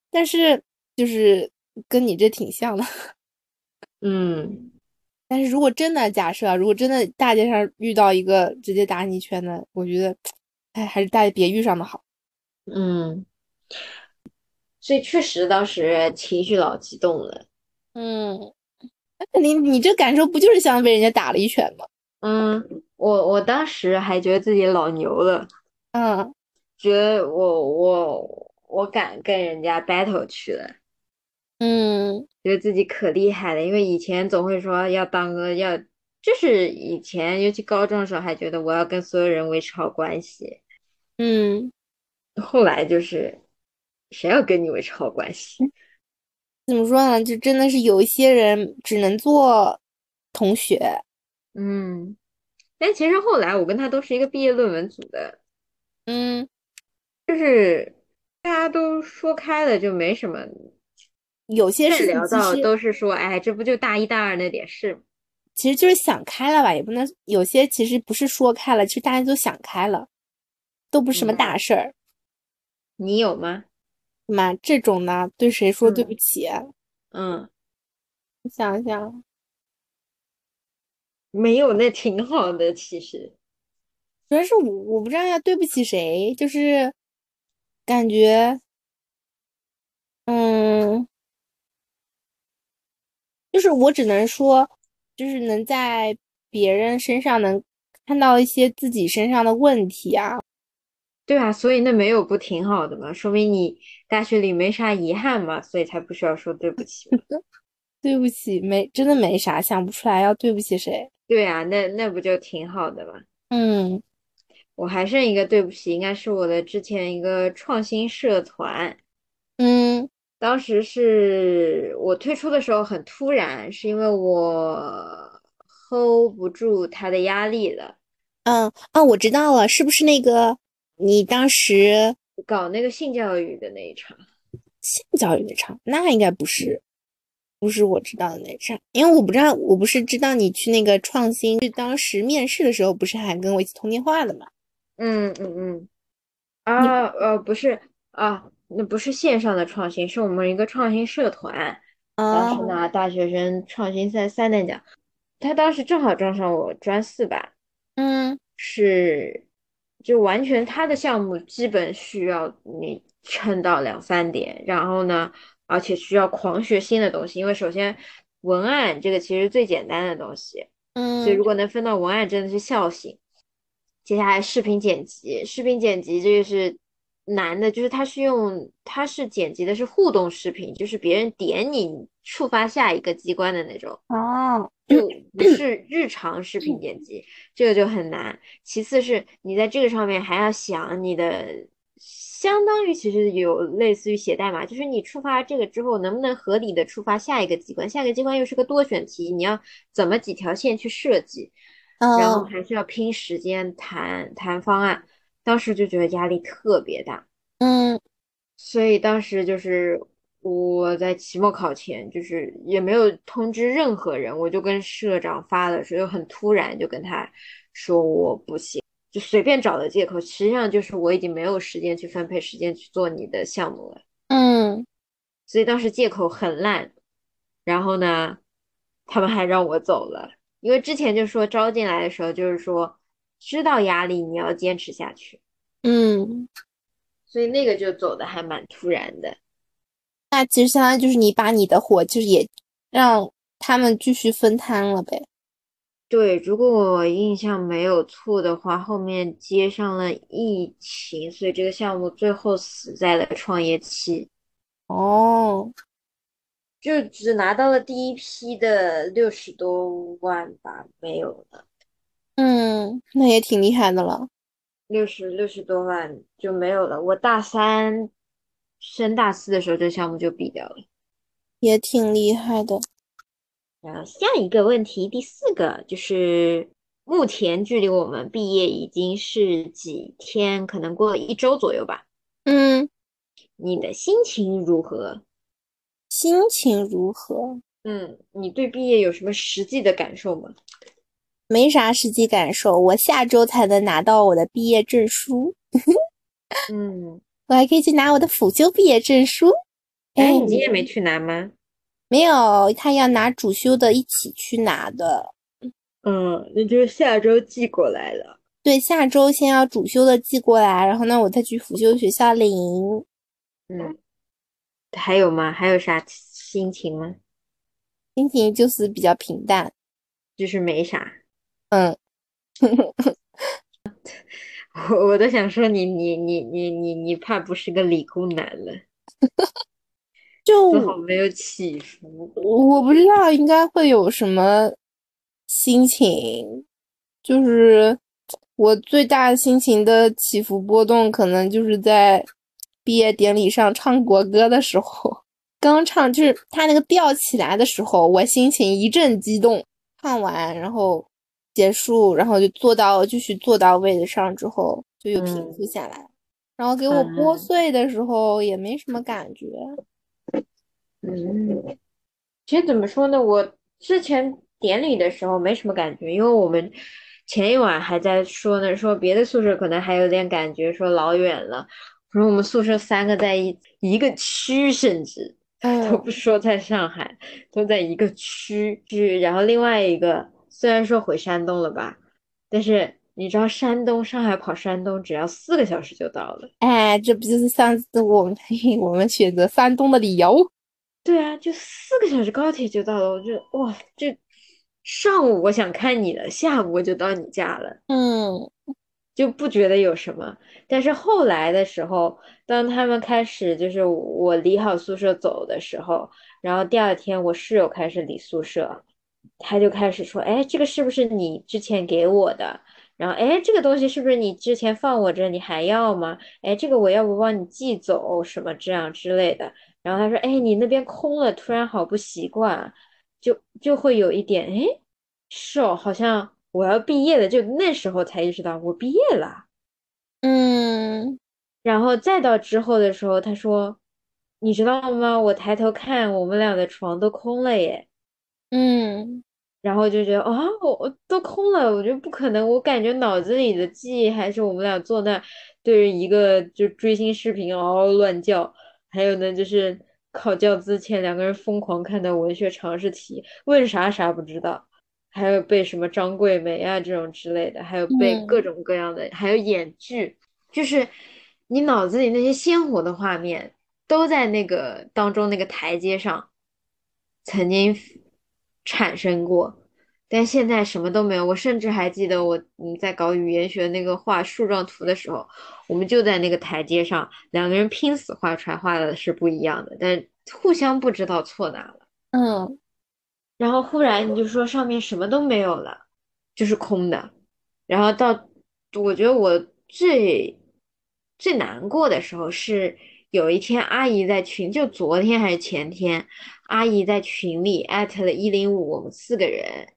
[SPEAKER 2] 但是就是跟你这挺像的，[LAUGHS]
[SPEAKER 1] 嗯。
[SPEAKER 2] 但是如果真的假设，如果真的大街上遇到一个直接打你一拳的，我觉得，哎，还是大家别遇上的好。
[SPEAKER 1] 嗯，所以确实当时情绪老激动了。
[SPEAKER 2] 嗯，那肯定，你这感受不就是像被人家打了一拳吗？
[SPEAKER 1] 嗯，我我当时还觉得自己老牛了。
[SPEAKER 2] 嗯，
[SPEAKER 1] 觉得我我我敢跟人家 battle 去了。
[SPEAKER 2] 嗯，
[SPEAKER 1] 觉得自己可厉害了，因为以前总会说要当个要，就是以前尤其高中的时候还觉得我要跟所有人维持好关系，
[SPEAKER 2] 嗯，
[SPEAKER 1] 后来就是谁要跟你维持好关系？[LAUGHS]
[SPEAKER 2] 怎么说呢？就真的是有一些人只能做同学，
[SPEAKER 1] 嗯，但其实后来我跟他都是一个毕业论文组的，
[SPEAKER 2] 嗯，
[SPEAKER 1] 就是大家都说开了，就没什么。
[SPEAKER 2] 有些事
[SPEAKER 1] 聊到都是说，哎，这不就大一、大二那点事吗？
[SPEAKER 2] 其实就是想开了吧，也不能有些其实不是说开了，其实大家都想开了，都不是什么大事儿。
[SPEAKER 1] 你有吗？
[SPEAKER 2] 妈，这种呢，对谁说对不起？
[SPEAKER 1] 嗯，
[SPEAKER 2] 你想想，
[SPEAKER 1] 没有那挺好的，其实
[SPEAKER 2] 主要是我我不知道要对不起谁，就是感觉，嗯。就是我只能说，就是能在别人身上能看到一些自己身上的问题啊。
[SPEAKER 1] 对啊，所以那没有不挺好的吗？说明你大学里没啥遗憾嘛，所以才不需要说对不起。[LAUGHS]
[SPEAKER 2] 对不起，没真的没啥，想不出来要对不起谁。
[SPEAKER 1] 对啊，那那不就挺好的吗？
[SPEAKER 2] 嗯，
[SPEAKER 1] 我还剩一个对不起，应该是我的之前一个创新社团。
[SPEAKER 2] 嗯。
[SPEAKER 1] 当时是我退出的时候很突然，是因为我 hold 不住他的压力了。
[SPEAKER 2] 嗯，哦，我知道了，是不是那个你当时
[SPEAKER 1] 搞那个性教育的那一场？
[SPEAKER 2] 性教育那场？那应该不是，不是我知道的那场，因为我不知道，我不是知道你去那个创新，就当时面试的时候不是还跟我一起通电话的嘛？
[SPEAKER 1] 嗯嗯嗯，啊呃不是啊。那不是线上的创新，是我们一个创新社团，当时拿大学生创新赛三等奖。他当时正好撞上我专四吧，
[SPEAKER 2] 嗯，
[SPEAKER 1] 是，就完全他的项目基本需要你撑到两三点，然后呢，而且需要狂学新的东西，因为首先文案这个其实最简单的东西，
[SPEAKER 2] 嗯，
[SPEAKER 1] 所以如果能分到文案真的是笑醒。接下来视频剪辑，视频剪辑这个是。难的就是它是用，它是剪辑的是互动视频，就是别人点你触发下一个机关的那种
[SPEAKER 2] 哦，
[SPEAKER 1] 就不是日常视频剪辑，这个就很难。其次是你在这个上面还要想你的，相当于其实有类似于写代码，就是你触发这个之后能不能合理的触发下一个机关，下一个机关又是个多选题，你要怎么几条线去设计，然后还是要拼时间谈谈方案。当时就觉得压力特别大，
[SPEAKER 2] 嗯，
[SPEAKER 1] 所以当时就是我在期末考前，就是也没有通知任何人，我就跟社长发了，说很突然就跟他说我不行，就随便找的借口，实际上就是我已经没有时间去分配时间去做你的项目了，
[SPEAKER 2] 嗯，
[SPEAKER 1] 所以当时借口很烂，然后呢，他们还让我走了，因为之前就说招进来的时候就是说。知道压力，你要坚持下去。
[SPEAKER 2] 嗯，
[SPEAKER 1] 所以那个就走的还蛮突然的。
[SPEAKER 2] 那其实相当于就是你把你的火，就是也让他们继续分摊了呗。
[SPEAKER 1] 对，如果我印象没有错的话，后面接上了疫情，所以这个项目最后死在了创业期。
[SPEAKER 2] 哦，
[SPEAKER 1] 就只拿到了第一批的六十多万吧，没有了。
[SPEAKER 2] 嗯，那也挺厉害的了，
[SPEAKER 1] 六十六十多万就没有了。我大三升大四的时候，这项目就毙掉了，
[SPEAKER 2] 也挺厉害的。
[SPEAKER 1] 然后下一个问题，第四个就是目前距离我们毕业已经是几天？可能过了一周左右吧。
[SPEAKER 2] 嗯，
[SPEAKER 1] 你的心情如何？
[SPEAKER 2] 心情如何？
[SPEAKER 1] 嗯，你对毕业有什么实际的感受吗？
[SPEAKER 2] 没啥实际感受，我下周才能拿到我的毕业证书。[LAUGHS]
[SPEAKER 1] 嗯，
[SPEAKER 2] 我还可以去拿我的辅修毕业证书。
[SPEAKER 1] 哎，你今天没去拿吗？
[SPEAKER 2] 没有，他要拿主修的一起去拿的。
[SPEAKER 1] 嗯，那就下周寄过来了。
[SPEAKER 2] 对，下周先要主修的寄过来，然后呢，我再去辅修学校领。
[SPEAKER 1] 嗯，还有吗？还有啥心情吗？
[SPEAKER 2] 心情就是比较平淡，
[SPEAKER 1] 就是没啥。
[SPEAKER 2] 嗯，
[SPEAKER 1] 我 [LAUGHS] 我都想说你你你你你你怕不是个理工男了，[LAUGHS]
[SPEAKER 2] 就
[SPEAKER 1] 丝毫没有起伏。
[SPEAKER 2] 我不知道应该会有什么心情，就是我最大心情的起伏波动，可能就是在毕业典礼上唱国歌的时候，刚唱就是他那个调起来的时候，我心情一阵激动，唱完然后。结束，然后就坐到继续坐到位子上之后，就又平复下来。然后给我剥碎的时候也没什么感觉。
[SPEAKER 1] 嗯，其实怎么说呢，我之前典礼的时候没什么感觉，因为我们前一晚还在说呢，说别的宿舍可能还有点感觉，说老远了。说我们宿舍三个在一一个区，甚至 [LAUGHS] 都不说在上海，都在一个区区。然后另外一个。虽然说回山东了吧，但是你知道山东上海跑山东只要四个小时就到了。
[SPEAKER 2] 哎，这不就是上次我们 [LAUGHS] 我们选择山东的理由？
[SPEAKER 1] 对啊，就四个小时高铁就到了。我就哇，这上午我想看你了，下午我就到你家了。
[SPEAKER 2] 嗯，
[SPEAKER 1] 就不觉得有什么。但是后来的时候，当他们开始就是我离好宿舍走的时候，然后第二天我室友开始离宿舍。他就开始说：“哎，这个是不是你之前给我的？然后，哎，这个东西是不是你之前放我这？你还要吗？哎，这个我要不帮你寄走什么这样之类的。”然后他说：“哎，你那边空了，突然好不习惯，就就会有一点，哎，是哦，好像我要毕业了，就那时候才意识到我毕业了。”
[SPEAKER 2] 嗯，
[SPEAKER 1] 然后再到之后的时候，他说：“你知道吗？我抬头看，我们俩的床都空了耶。”
[SPEAKER 2] 嗯。
[SPEAKER 1] 然后就觉得啊，我都空了，我觉得不可能。我感觉脑子里的记忆还是我们俩坐那对着一个就追星视频嗷嗷乱叫，还有呢就是考教资前两个人疯狂看的文学常识题，问啥啥不知道，还有背什么张桂梅啊这种之类的，还有背各种各样的，还有演剧，就是你脑子里那些鲜活的画面都在那个当中那个台阶上曾经。产生过，但现在什么都没有。我甚至还记得我嗯在搞语言学那个画树状图的时候，我们就在那个台阶上，两个人拼死画出来，画的是不一样的，但互相不知道错哪了。
[SPEAKER 2] 嗯，
[SPEAKER 1] 然后忽然你就说上面什么都没有了，就是空的。然后到我觉得我最最难过的时候是有一天阿姨在群，就昨天还是前天。阿姨在群里艾特了一零五，我们四个人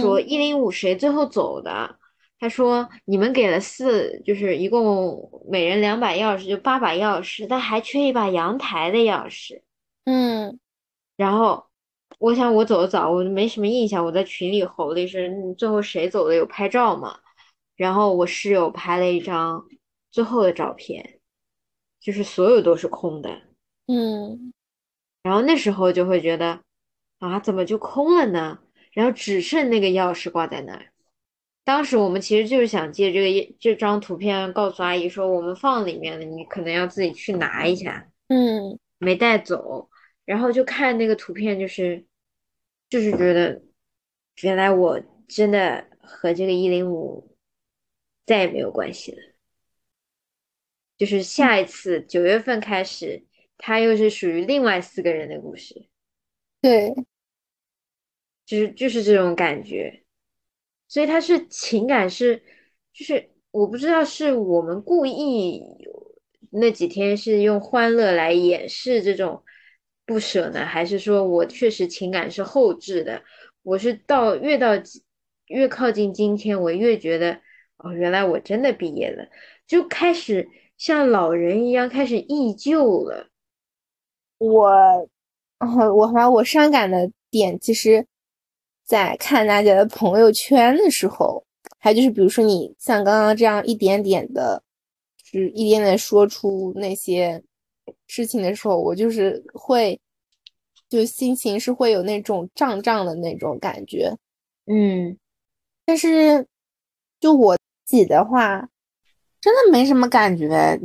[SPEAKER 1] 说一零五谁最后走的？她说你们给了四，就是一共每人两把钥匙，就八把钥匙，但还缺一把阳台的钥匙。
[SPEAKER 2] 嗯，
[SPEAKER 1] 然后我想我走的早，我就没什么印象。我在群里吼了一声，最后谁走的？有拍照吗？然后我室友拍了一张最后的照片，就是所有都是空的。
[SPEAKER 2] 嗯。
[SPEAKER 1] 然后那时候就会觉得，啊，怎么就空了呢？然后只剩那个钥匙挂在那儿。当时我们其实就是想借这个这张图片告诉阿姨说，我们放里面了，你可能要自己去拿一下。
[SPEAKER 2] 嗯，
[SPEAKER 1] 没带走。然后就看那个图片，就是就是觉得，原来我真的和这个一零五再也没有关系了。就是下一次九月份开始。他又是属于另外四个人的故事，
[SPEAKER 2] 对，
[SPEAKER 1] 就是就是这种感觉，所以他是情感是，就是我不知道是我们故意那几天是用欢乐来掩饰这种不舍呢，还是说我确实情感是后置的？我是到越到越靠近今天，我越觉得哦，原来我真的毕业了，就开始像老人一样开始忆旧了。
[SPEAKER 2] 我，[LAUGHS] 我反正我伤感的点，其实，在看大家的朋友圈的时候，还有就是比如说你像刚刚这样一点点的，就是一点点说出那些事情的时候，我就是会，就心情是会有那种胀胀的那种感觉。
[SPEAKER 1] 嗯，
[SPEAKER 2] 但是就我自己的话，真的没什么感觉。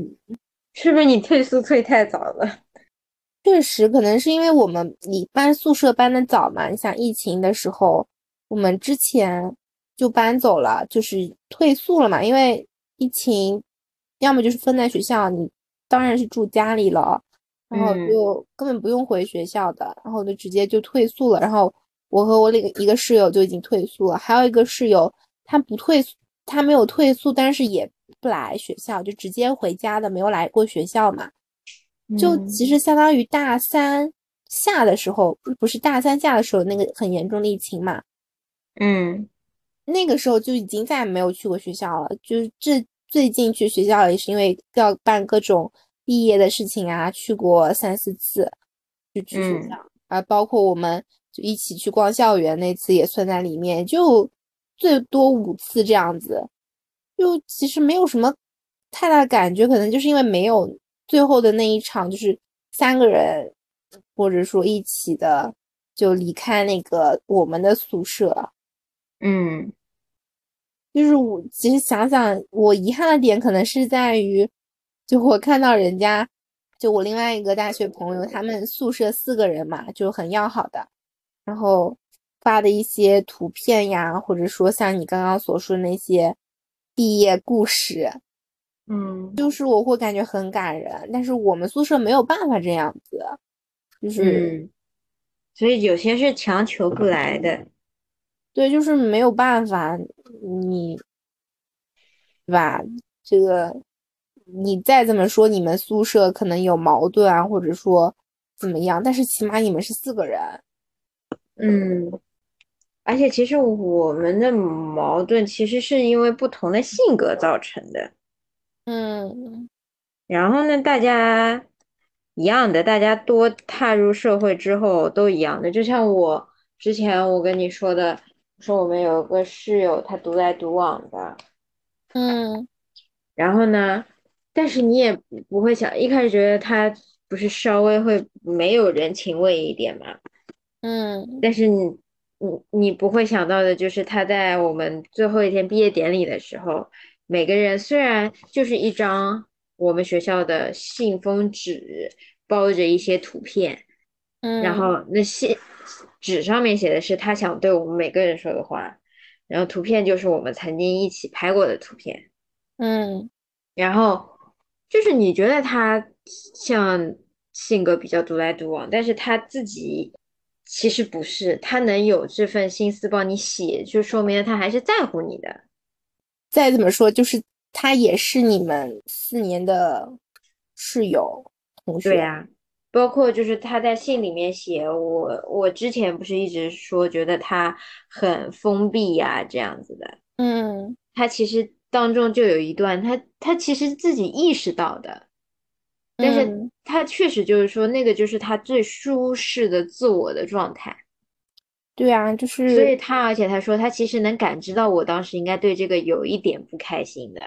[SPEAKER 1] 是不是你退宿退太早了？[LAUGHS]
[SPEAKER 2] 确实，可能是因为我们你搬宿舍搬的早嘛。你想疫情的时候，我们之前就搬走了，就是退宿了嘛。因为疫情，要么就是分在学校，你当然是住家里了，然后就根本不用回学校的，然后就直接就退宿了。然后我和我另一个室友就已经退宿了，还有一个室友他不退，他没有退宿，但是也不来学校，就直接回家的，没有来过学校嘛。就其实相当于大三下的时候，不是大三下的时候那个很严重的疫情嘛，
[SPEAKER 1] 嗯，
[SPEAKER 2] 那个时候就已经再也没有去过学校了。就是这最近去学校也是因为要办各种毕业的事情啊，去过三四次，就去学校啊，包括我们就一起去逛校园那次也算在里面，就最多五次这样子，就其实没有什么太大感觉，可能就是因为没有。最后的那一场就是三个人，或者说一起的，就离开那个我们的宿舍。
[SPEAKER 1] 嗯，
[SPEAKER 2] 就是我其实想想，我遗憾的点可能是在于，就我看到人家，就我另外一个大学朋友，他们宿舍四个人嘛，就很要好的，然后发的一些图片呀，或者说像你刚刚所说的那些毕业故事。
[SPEAKER 1] 嗯，
[SPEAKER 2] 就是我会感觉很感人，但是我们宿舍没有办法这样子，就是，
[SPEAKER 1] 所以有些是强求不来的，
[SPEAKER 2] 对，就是没有办法，你，对吧？这个你再怎么说，你们宿舍可能有矛盾啊，或者说怎么样，但是起码你们是四个人，
[SPEAKER 1] 嗯，而且其实我们的矛盾其实是因为不同的性格造成的。
[SPEAKER 2] 嗯，
[SPEAKER 1] 然后呢？大家一样的，大家多踏入社会之后都一样的。就像我之前我跟你说的，说我们有个室友，他独来独往的，
[SPEAKER 2] 嗯，
[SPEAKER 1] 然后呢，但是你也不会想，一开始觉得他不是稍微会没有人情味一点嘛，
[SPEAKER 2] 嗯，
[SPEAKER 1] 但是你你你不会想到的就是他在我们最后一天毕业典礼的时候。每个人虽然就是一张我们学校的信封纸，包着一些图片，
[SPEAKER 2] 嗯，
[SPEAKER 1] 然后那信纸上面写的是他想对我们每个人说的话，然后图片就是我们曾经一起拍过的图片，
[SPEAKER 2] 嗯，
[SPEAKER 1] 然后就是你觉得他像性格比较独来独往，但是他自己其实不是，他能有这份心思帮你写，就说明他还是在乎你的。
[SPEAKER 2] 再怎么说，就是他也是你们四年的室友同学。
[SPEAKER 1] 对呀，包括就是他在信里面写我，我之前不是一直说觉得他很封闭呀，这样子的。
[SPEAKER 2] 嗯，
[SPEAKER 1] 他其实当中就有一段，他他其实自己意识到的，但是他确实就是说那个就是他最舒适的自我的状态。
[SPEAKER 2] 对啊，就是，
[SPEAKER 1] 所以他，而且他说，他其实能感知到我当时应该对这个有一点不开心的，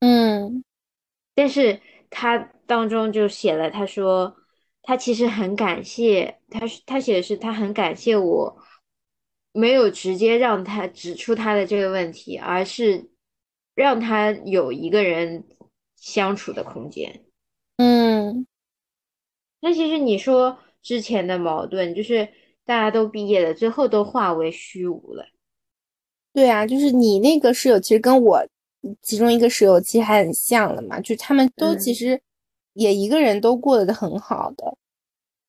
[SPEAKER 2] 嗯，
[SPEAKER 1] 但是他当中就写了，他说他其实很感谢，他他写的是他很感谢我，没有直接让他指出他的这个问题，而是让他有一个人相处的空间，
[SPEAKER 2] 嗯，
[SPEAKER 1] 那其实你说之前的矛盾就是。大家都毕业了，最后都化为虚无了。
[SPEAKER 2] 对啊，就是你那个室友，其实跟我其中一个室友其实还很像的嘛，就他们都其实也一个人都过得很好的，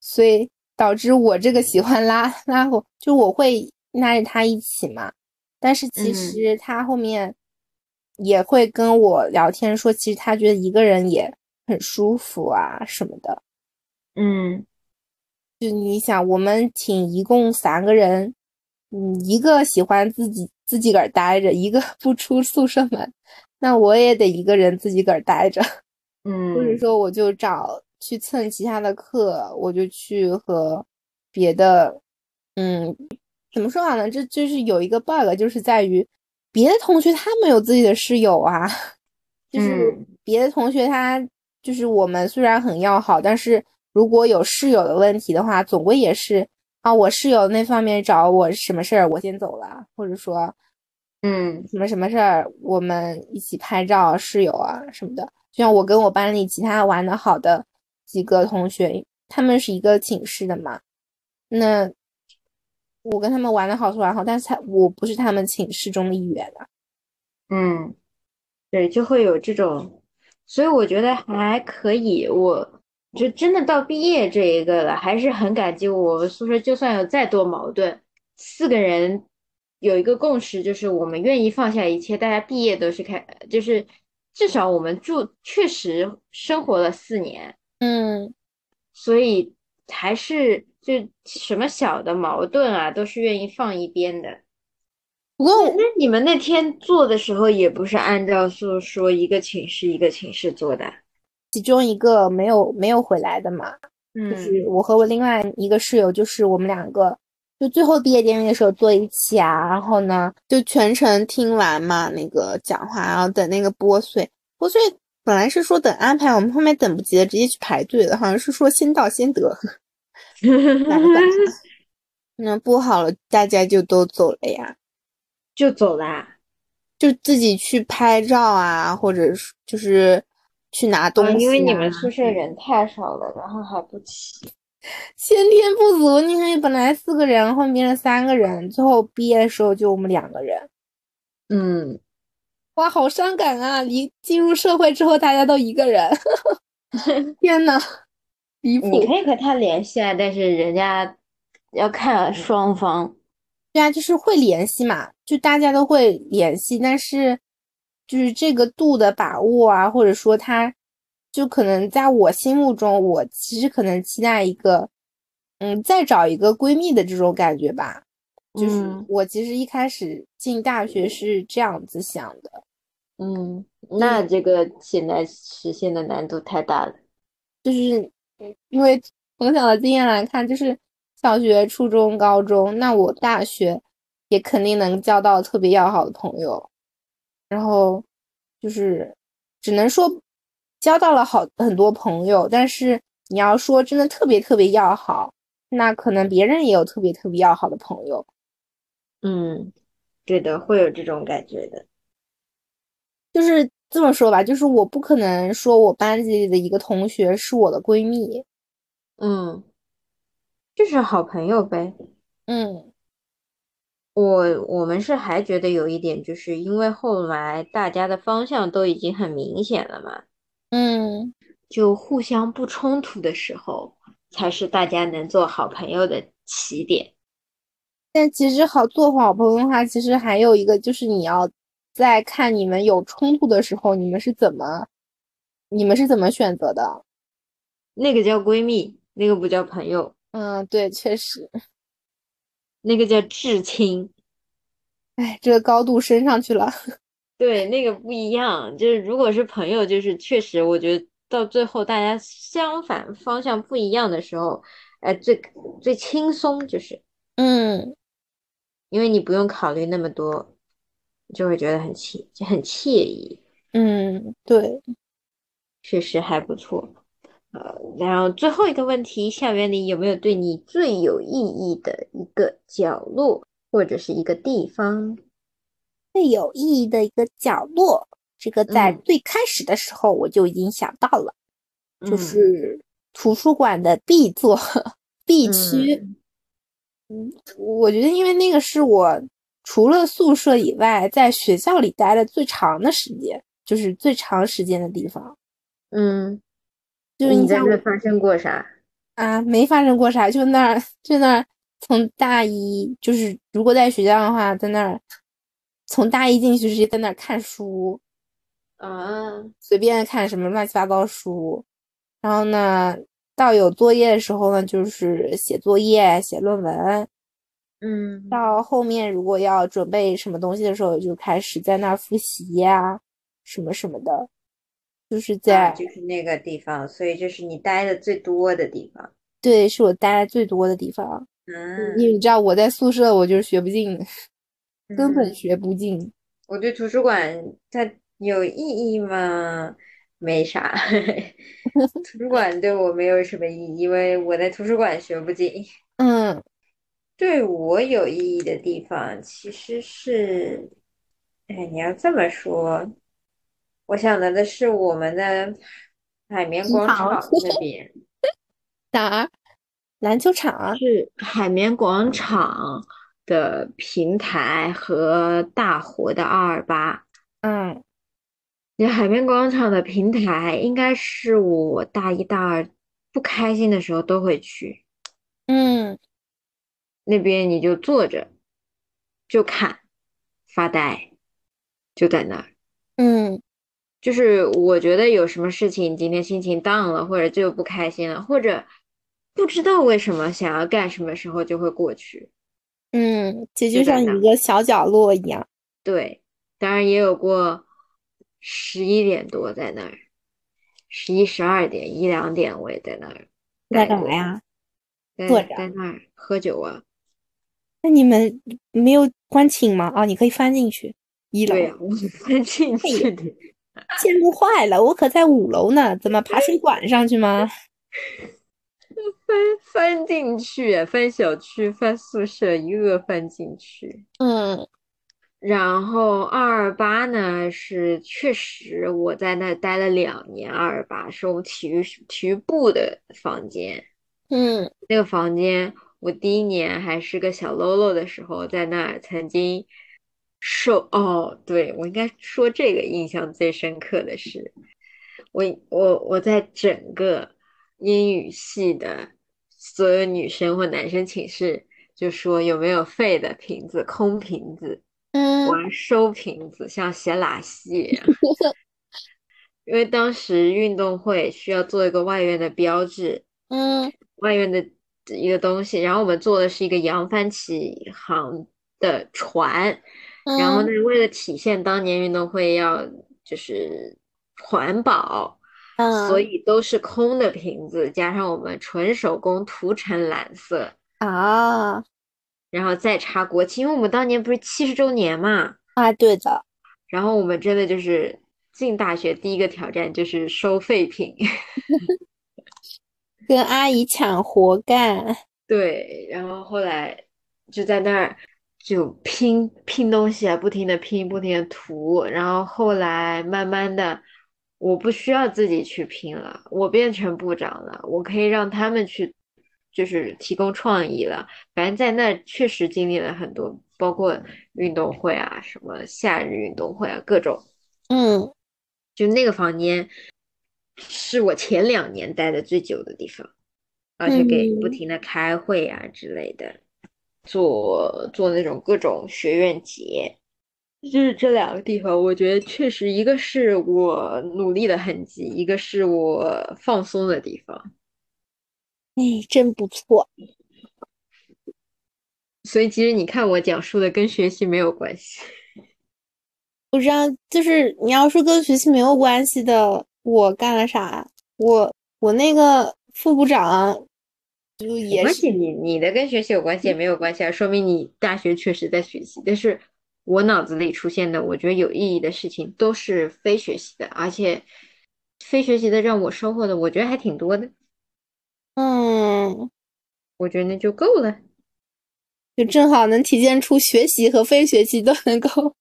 [SPEAKER 2] 所以导致我这个喜欢拉 [LAUGHS] 拉我，就我会拉着他一起嘛。但是其实他后面也会跟我聊天说，其实他觉得一个人也很舒服啊什么的。
[SPEAKER 1] 嗯。
[SPEAKER 2] 就你想，我们寝一共三个人，嗯，一个喜欢自己自己个儿待着，一个 [LAUGHS] 不出宿舍门，那我也得一个人自己个儿待着。
[SPEAKER 1] 嗯，
[SPEAKER 2] 或者说我就找去蹭其他的课，我就去和别的，嗯，怎么说好呢？这就是有一个 bug，就是在于别的同学他们有自己的室友啊，[LAUGHS] 就是别的同学他就是我们虽然很要好，但是如果有室友的问题的话，总归也是啊，我室友那方面找我什么事儿，我先走了，或者说，
[SPEAKER 1] 嗯，
[SPEAKER 2] 什么什么事儿，我们一起拍照，室友啊什么的。就像我跟我班里其他玩的好的几个同学，他们是一个寝室的嘛，那我跟他们玩的好是玩好，但是他我不是他们寝室中的一员啊。
[SPEAKER 1] 嗯，对，就会有这种，所以我觉得还可以。我就真的到毕业这一个了，还是很感激我们宿舍，就算有再多矛盾，四个人有一个共识，就是我们愿意放下一切，大家毕业都是开，就是至少我们住确实生活了四年，
[SPEAKER 2] 嗯，
[SPEAKER 1] 所以还是就什么小的矛盾啊，都是愿意放一边的。
[SPEAKER 2] 不过
[SPEAKER 1] 那你们那天做的时候，也不是按照说说一个寝室一个寝室做的，
[SPEAKER 2] 其中一个没有没有回来的嘛，就是我和我另外一个室友，就是我们两个就最后毕业典礼的时候坐一起啊，然后呢就全程听完嘛那个讲话，然后等那个拨穗，拨穗本来是说等安排，我们后面等不及了，直接去排队了，好像是说先到先得，[LAUGHS] [LAUGHS] 那拨好了，大家就都走了呀。
[SPEAKER 1] 就走啦，
[SPEAKER 2] 就自己去拍照啊，或者是就是去拿东西、啊
[SPEAKER 1] 因为你们宿舍人太少了，然后还不齐。[LAUGHS]
[SPEAKER 2] 先天不足。你看，本来四个人，后面变成三个人，最后毕业的时候就我们两个人。
[SPEAKER 1] 嗯，
[SPEAKER 2] 哇，好伤感啊！离进入社会之后，大家都一个人。[LAUGHS] 天呐，离谱！
[SPEAKER 1] 你可以和他联系啊，但是人家要看双方。
[SPEAKER 2] 对啊，就是会联系嘛，就大家都会联系，但是就是这个度的把握啊，或者说他，就可能在我心目中，我其实可能期待一个，嗯，再找一个闺蜜的这种感觉吧。就是
[SPEAKER 1] 嗯
[SPEAKER 2] 我其实一开始进大学是这样子想的，
[SPEAKER 1] 嗯，那这个现在实现的难度太大了。
[SPEAKER 2] 就是因为从小的经验来看，就是小学、初中、高中，那我大学也肯定能交到特别要好的朋友，然后就是只能说交到了好很多朋友，但是你要说真的特别特别要好，那可能别人也有特别特别要好的朋友。
[SPEAKER 1] 嗯，对的，会有这种感觉的。
[SPEAKER 2] 就是这么说吧，就是我不可能说我班级里的一个同学是我的闺蜜，
[SPEAKER 1] 嗯，就是好朋友呗。
[SPEAKER 2] 嗯
[SPEAKER 1] 我我们是还觉得有一点，就是因为后来大家的方向都已经很明显了嘛，
[SPEAKER 2] 嗯，
[SPEAKER 1] 就互相不冲突的时候，才是大家能做好朋友的起点。
[SPEAKER 2] 但其实好做好朋友的话，其实还有一个就是你要在看你们有冲突的时候，你们是怎么，你们是怎么选择的？
[SPEAKER 1] 那个叫闺蜜，那个不叫朋友，
[SPEAKER 2] 嗯，对，确实，
[SPEAKER 1] 那个叫至亲。
[SPEAKER 2] 哎，这个高度升上去了。[LAUGHS]
[SPEAKER 1] 对，那个不一样。就是如果是朋友，就是确实，我觉得到最后大家相反方向不一样的时候，哎，最最轻松，就是
[SPEAKER 2] 嗯，
[SPEAKER 1] 因为你不用考虑那么多，就会觉得很惬就很惬意，
[SPEAKER 2] 嗯，对，
[SPEAKER 1] 确实还不错。呃，然后最后一个问题，校园里有没有对你最有意义的一个角落或者是一个地方？
[SPEAKER 2] 最有意义的一个角落，这个在
[SPEAKER 1] 嗯
[SPEAKER 2] 最开始的时候我就已经想到了，就
[SPEAKER 1] 嗯
[SPEAKER 2] 是图书馆的 B 座 B 区。
[SPEAKER 1] 嗯
[SPEAKER 2] 嗯，我觉得因为那个是我除了宿舍以外，在学校里待的最长的时间，就是最长时间的地方。
[SPEAKER 1] 嗯，
[SPEAKER 2] 就是
[SPEAKER 1] 你在
[SPEAKER 2] 像
[SPEAKER 1] 这发生过啥？
[SPEAKER 2] 啊，没发生过啥，就那儿就那儿，从大一就是如果在学校的话，在那儿从大一进去直接在那儿看书，
[SPEAKER 1] 啊，
[SPEAKER 2] 随便看什么乱七八糟书，然后呢，到有作业的时候呢，就是写作业、写论文。
[SPEAKER 1] 嗯
[SPEAKER 2] 到后面如果要准备什么东西的时候，就开始在那儿复习呀、什么什么的。就是
[SPEAKER 1] 啊，
[SPEAKER 2] 在
[SPEAKER 1] 就是那个地方，所以就是你待的最多的地方。
[SPEAKER 2] 对，是我待的最多的地方。嗯因为
[SPEAKER 1] 嗯
[SPEAKER 2] 你知道我在宿舍，我就是学不进，根本
[SPEAKER 1] 嗯，
[SPEAKER 2] 学不进。
[SPEAKER 1] 我对图书馆它有意义吗？没啥，[LAUGHS] 图书馆对我没有什么意义，因为我在图书馆学不进。
[SPEAKER 2] 嗯，
[SPEAKER 1] 对我有意义的地方其实是，哎，你要这么说，我想到的是我们的海绵广场那边，
[SPEAKER 2] 哪儿？篮球场啊？
[SPEAKER 1] 是海绵广场的平台和大活的二二八。
[SPEAKER 2] 嗯
[SPEAKER 1] 你海绵广场的平台应该是我大一大二不开心的时候都会去，
[SPEAKER 2] 嗯
[SPEAKER 1] 那边你就坐着，就看，发呆，就在那儿。
[SPEAKER 2] 嗯
[SPEAKER 1] 就是我觉得有什么事情今天心情 down 了，或者就不开心了，或者不知道为什么想要干什么时候就会过去。
[SPEAKER 2] 嗯，这就
[SPEAKER 1] 就
[SPEAKER 2] 像一个小角落一样。
[SPEAKER 1] 对，当然也有过十一点多在那儿，十一、十二点、一两点我也在那儿
[SPEAKER 2] 在，干嘛呀？
[SPEAKER 1] 在
[SPEAKER 2] 坐着
[SPEAKER 1] 在那儿喝酒啊。
[SPEAKER 2] 那你们没有关寝吗？啊，你可以翻进去，一楼
[SPEAKER 1] 对。呀，我翻进 [LAUGHS] 去的。
[SPEAKER 2] 羡慕坏了，我可在五楼呢，怎么爬水管上去吗？[LAUGHS]
[SPEAKER 1] 翻翻进去，翻小区，翻宿舍，一个个翻进去。
[SPEAKER 2] 嗯
[SPEAKER 1] 然后二二八呢，是确实我在那待了两年。二二八是我们体育体育部的房间，
[SPEAKER 2] 嗯
[SPEAKER 1] 那个房间我第一年还是个小喽啰的时候，在那儿曾经受哦，对，我应该说这个印象最深刻的是，我我我在整个英语系的所有女生或男生寝室就说有没有废的瓶子、空瓶子。
[SPEAKER 2] 嗯
[SPEAKER 1] 玩收瓶子，像写拉 [LAUGHS] 戏一样。因为当时运动会需要做一个外院的标志，
[SPEAKER 2] 嗯
[SPEAKER 1] 外院的一个东西，然后我们做的是一个扬帆起航的船，然后呢，
[SPEAKER 2] 嗯
[SPEAKER 1] 为了体现当年运动会要就是环保，嗯所
[SPEAKER 2] 嗯。
[SPEAKER 1] 以都是空的瓶子，加上我们纯手工涂成蓝色，
[SPEAKER 2] 啊
[SPEAKER 1] 然后再插国旗，因为我们当年不是七十周年嘛。
[SPEAKER 2] 啊，对的，
[SPEAKER 1] 然后我们真的就是进大学第一个挑战就是收废品，[LAUGHS]
[SPEAKER 2] 跟阿姨抢活干。
[SPEAKER 1] 对，然后后来就在那儿就拼拼东西啊，不停的拼，不停的涂，然后后来慢慢的，我不需要自己去拼了，我变成部长了，我可以让他们去，就是提供创意了。反正在那确实经历了很多，包括运动会啊，什么夏日运动会啊，各种。
[SPEAKER 2] 嗯
[SPEAKER 1] 就那个房间是我前两年待的最久的地方，而且给不
[SPEAKER 2] 嗯
[SPEAKER 1] 停的开会啊之类的，做做那种各种学院节，就是这两个地方，我觉得确实一个是我努力的痕迹，一个是我放松的地方。
[SPEAKER 2] 哎，真不错。[LAUGHS]
[SPEAKER 1] 所以其实你看我讲述的跟学习没有关系。
[SPEAKER 2] 不知道，就是你要说跟学习没有关系的，我干了啥？我我那个副部长就也是，
[SPEAKER 1] 关系，你你的跟学习有关系也没有关系啊，说明你大学确实在学习。但是我脑子里出现的，我觉得有意义的事情都是非学习的，而且非学习的让我收获的，我觉得还挺多的。
[SPEAKER 2] 嗯，
[SPEAKER 1] 我觉得那就够了。
[SPEAKER 2] 就正好能体现出学习和非学习都能够。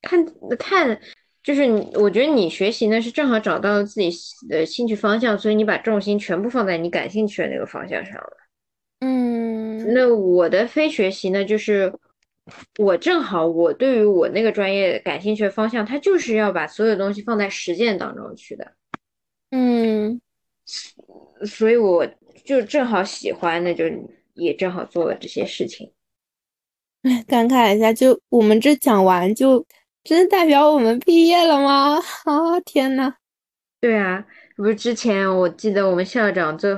[SPEAKER 1] 看看，就是你，我觉得你学习呢是正好找到了自己的兴趣方向，所以你把重心全部放在你感兴趣的那个方向上了。
[SPEAKER 2] 嗯
[SPEAKER 1] 那我的非学习呢，就是我正好我对于我那个专业感兴趣的方向，它就是要把所有东西放在实践当中去的，
[SPEAKER 2] 嗯
[SPEAKER 1] 所以我就正好喜欢，那就也正好做了这些事情。
[SPEAKER 2] 哎，[LAUGHS] 感慨一下，就我们这讲完，就真的代表我们毕业了吗？啊，天呐！
[SPEAKER 1] 对啊，不是之前我记得我们校长最，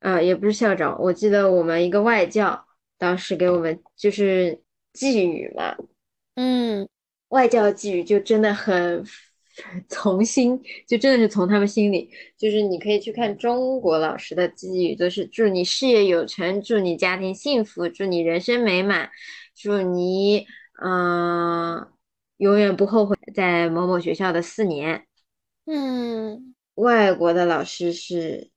[SPEAKER 1] 呃，也不是校长，我记得我们一个外教当时给我们就是寄语嘛，
[SPEAKER 2] 嗯
[SPEAKER 1] 外教寄语就真的很 [LAUGHS] 从心，就真的是从他们心里。就是你可以去看中国老师的寄语，都是祝你事业有成，祝你家庭幸福，祝你人生美满，祝你嗯永远不后悔在某某学校的四年。
[SPEAKER 2] 嗯，
[SPEAKER 1] 外国的老师是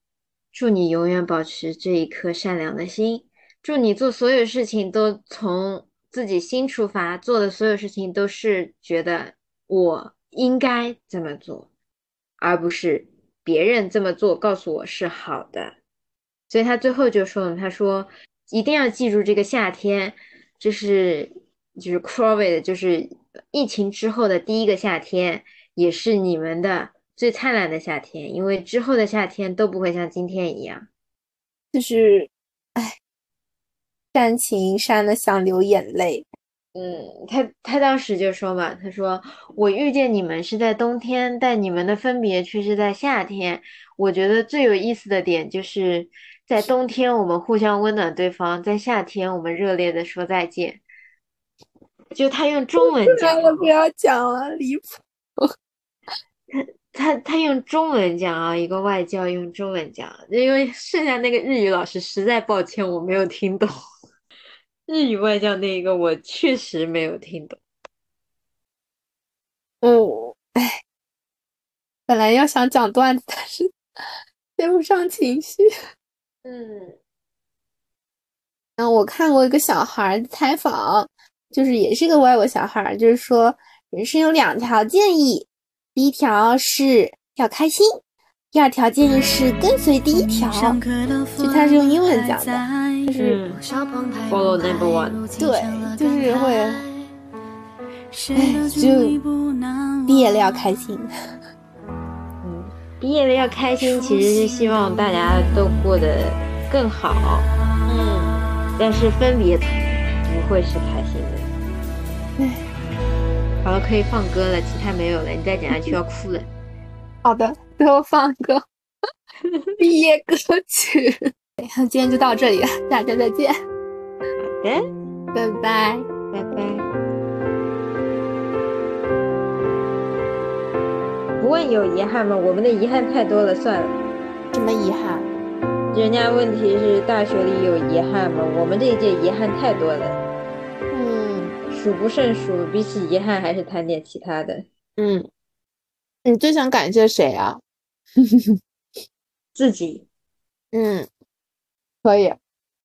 [SPEAKER 1] 祝你永远保持这一颗善良的心，祝你做所有事情都从自己心出发，做的所有事情都是觉得我应该这么做，而不是别人这么做告诉我是好的。所以他最后就说了，他说一定要记住这个夏天，这是就是 COVID，[LAUGHS] 就是疫情之后的第一个夏天，也是你们的。最灿烂的夏天，因为之后的夏天都不会像今天一样。
[SPEAKER 2] 就是，哎，煽情煽的想流眼泪。
[SPEAKER 1] 嗯，他他当时就说嘛，他说我遇见你们是在冬天，但你们的分别却是在夏天。我觉得最有意思的点就是在冬天我们互相温暖对方，在夏天我们热烈的说再见。就他用中文讲，
[SPEAKER 2] 我不要讲了，离谱。[LAUGHS]
[SPEAKER 1] 他。他他用中文讲啊，一个外教用中文讲，因为剩下那个日语老师实在抱歉，我没有听懂。日语外教那一个我确实没有听懂。
[SPEAKER 2] 哦，哎，本来要想讲段子，但是 [LAUGHS] 接不上情绪。
[SPEAKER 1] 嗯，
[SPEAKER 2] 然后我看过一个小孩采访，就是也是个外国小孩，就是说人生有两条建议。第一条是要开心，第二条建议是跟随第一条。就他是用英文讲的，就是
[SPEAKER 1] follow number one。
[SPEAKER 2] 对，就是会，哎，就毕业了要开心。
[SPEAKER 1] 嗯，毕业了要开心，其实是希望大家都过得更好。嗯，但是分别不会是开心的。
[SPEAKER 2] 哎。
[SPEAKER 1] 好了，可以放歌了，其他没有了。你再讲下去要哭了。
[SPEAKER 2] 好的，最后放歌，[LAUGHS] 毕业歌曲。今天就到这里了，大家再见。
[SPEAKER 1] 好的，
[SPEAKER 2] 拜拜，
[SPEAKER 1] 拜拜。不问有遗憾吗？我们的遗憾太多了，算了。
[SPEAKER 2] 什么遗憾？
[SPEAKER 1] 人家问题是大学里有遗憾吗？我们这一届遗憾太多了。数不胜数，比起遗憾，还是谈点其他的。
[SPEAKER 2] 嗯，你最想感谢谁啊？[LAUGHS]
[SPEAKER 1] 自己。
[SPEAKER 2] 嗯，可以。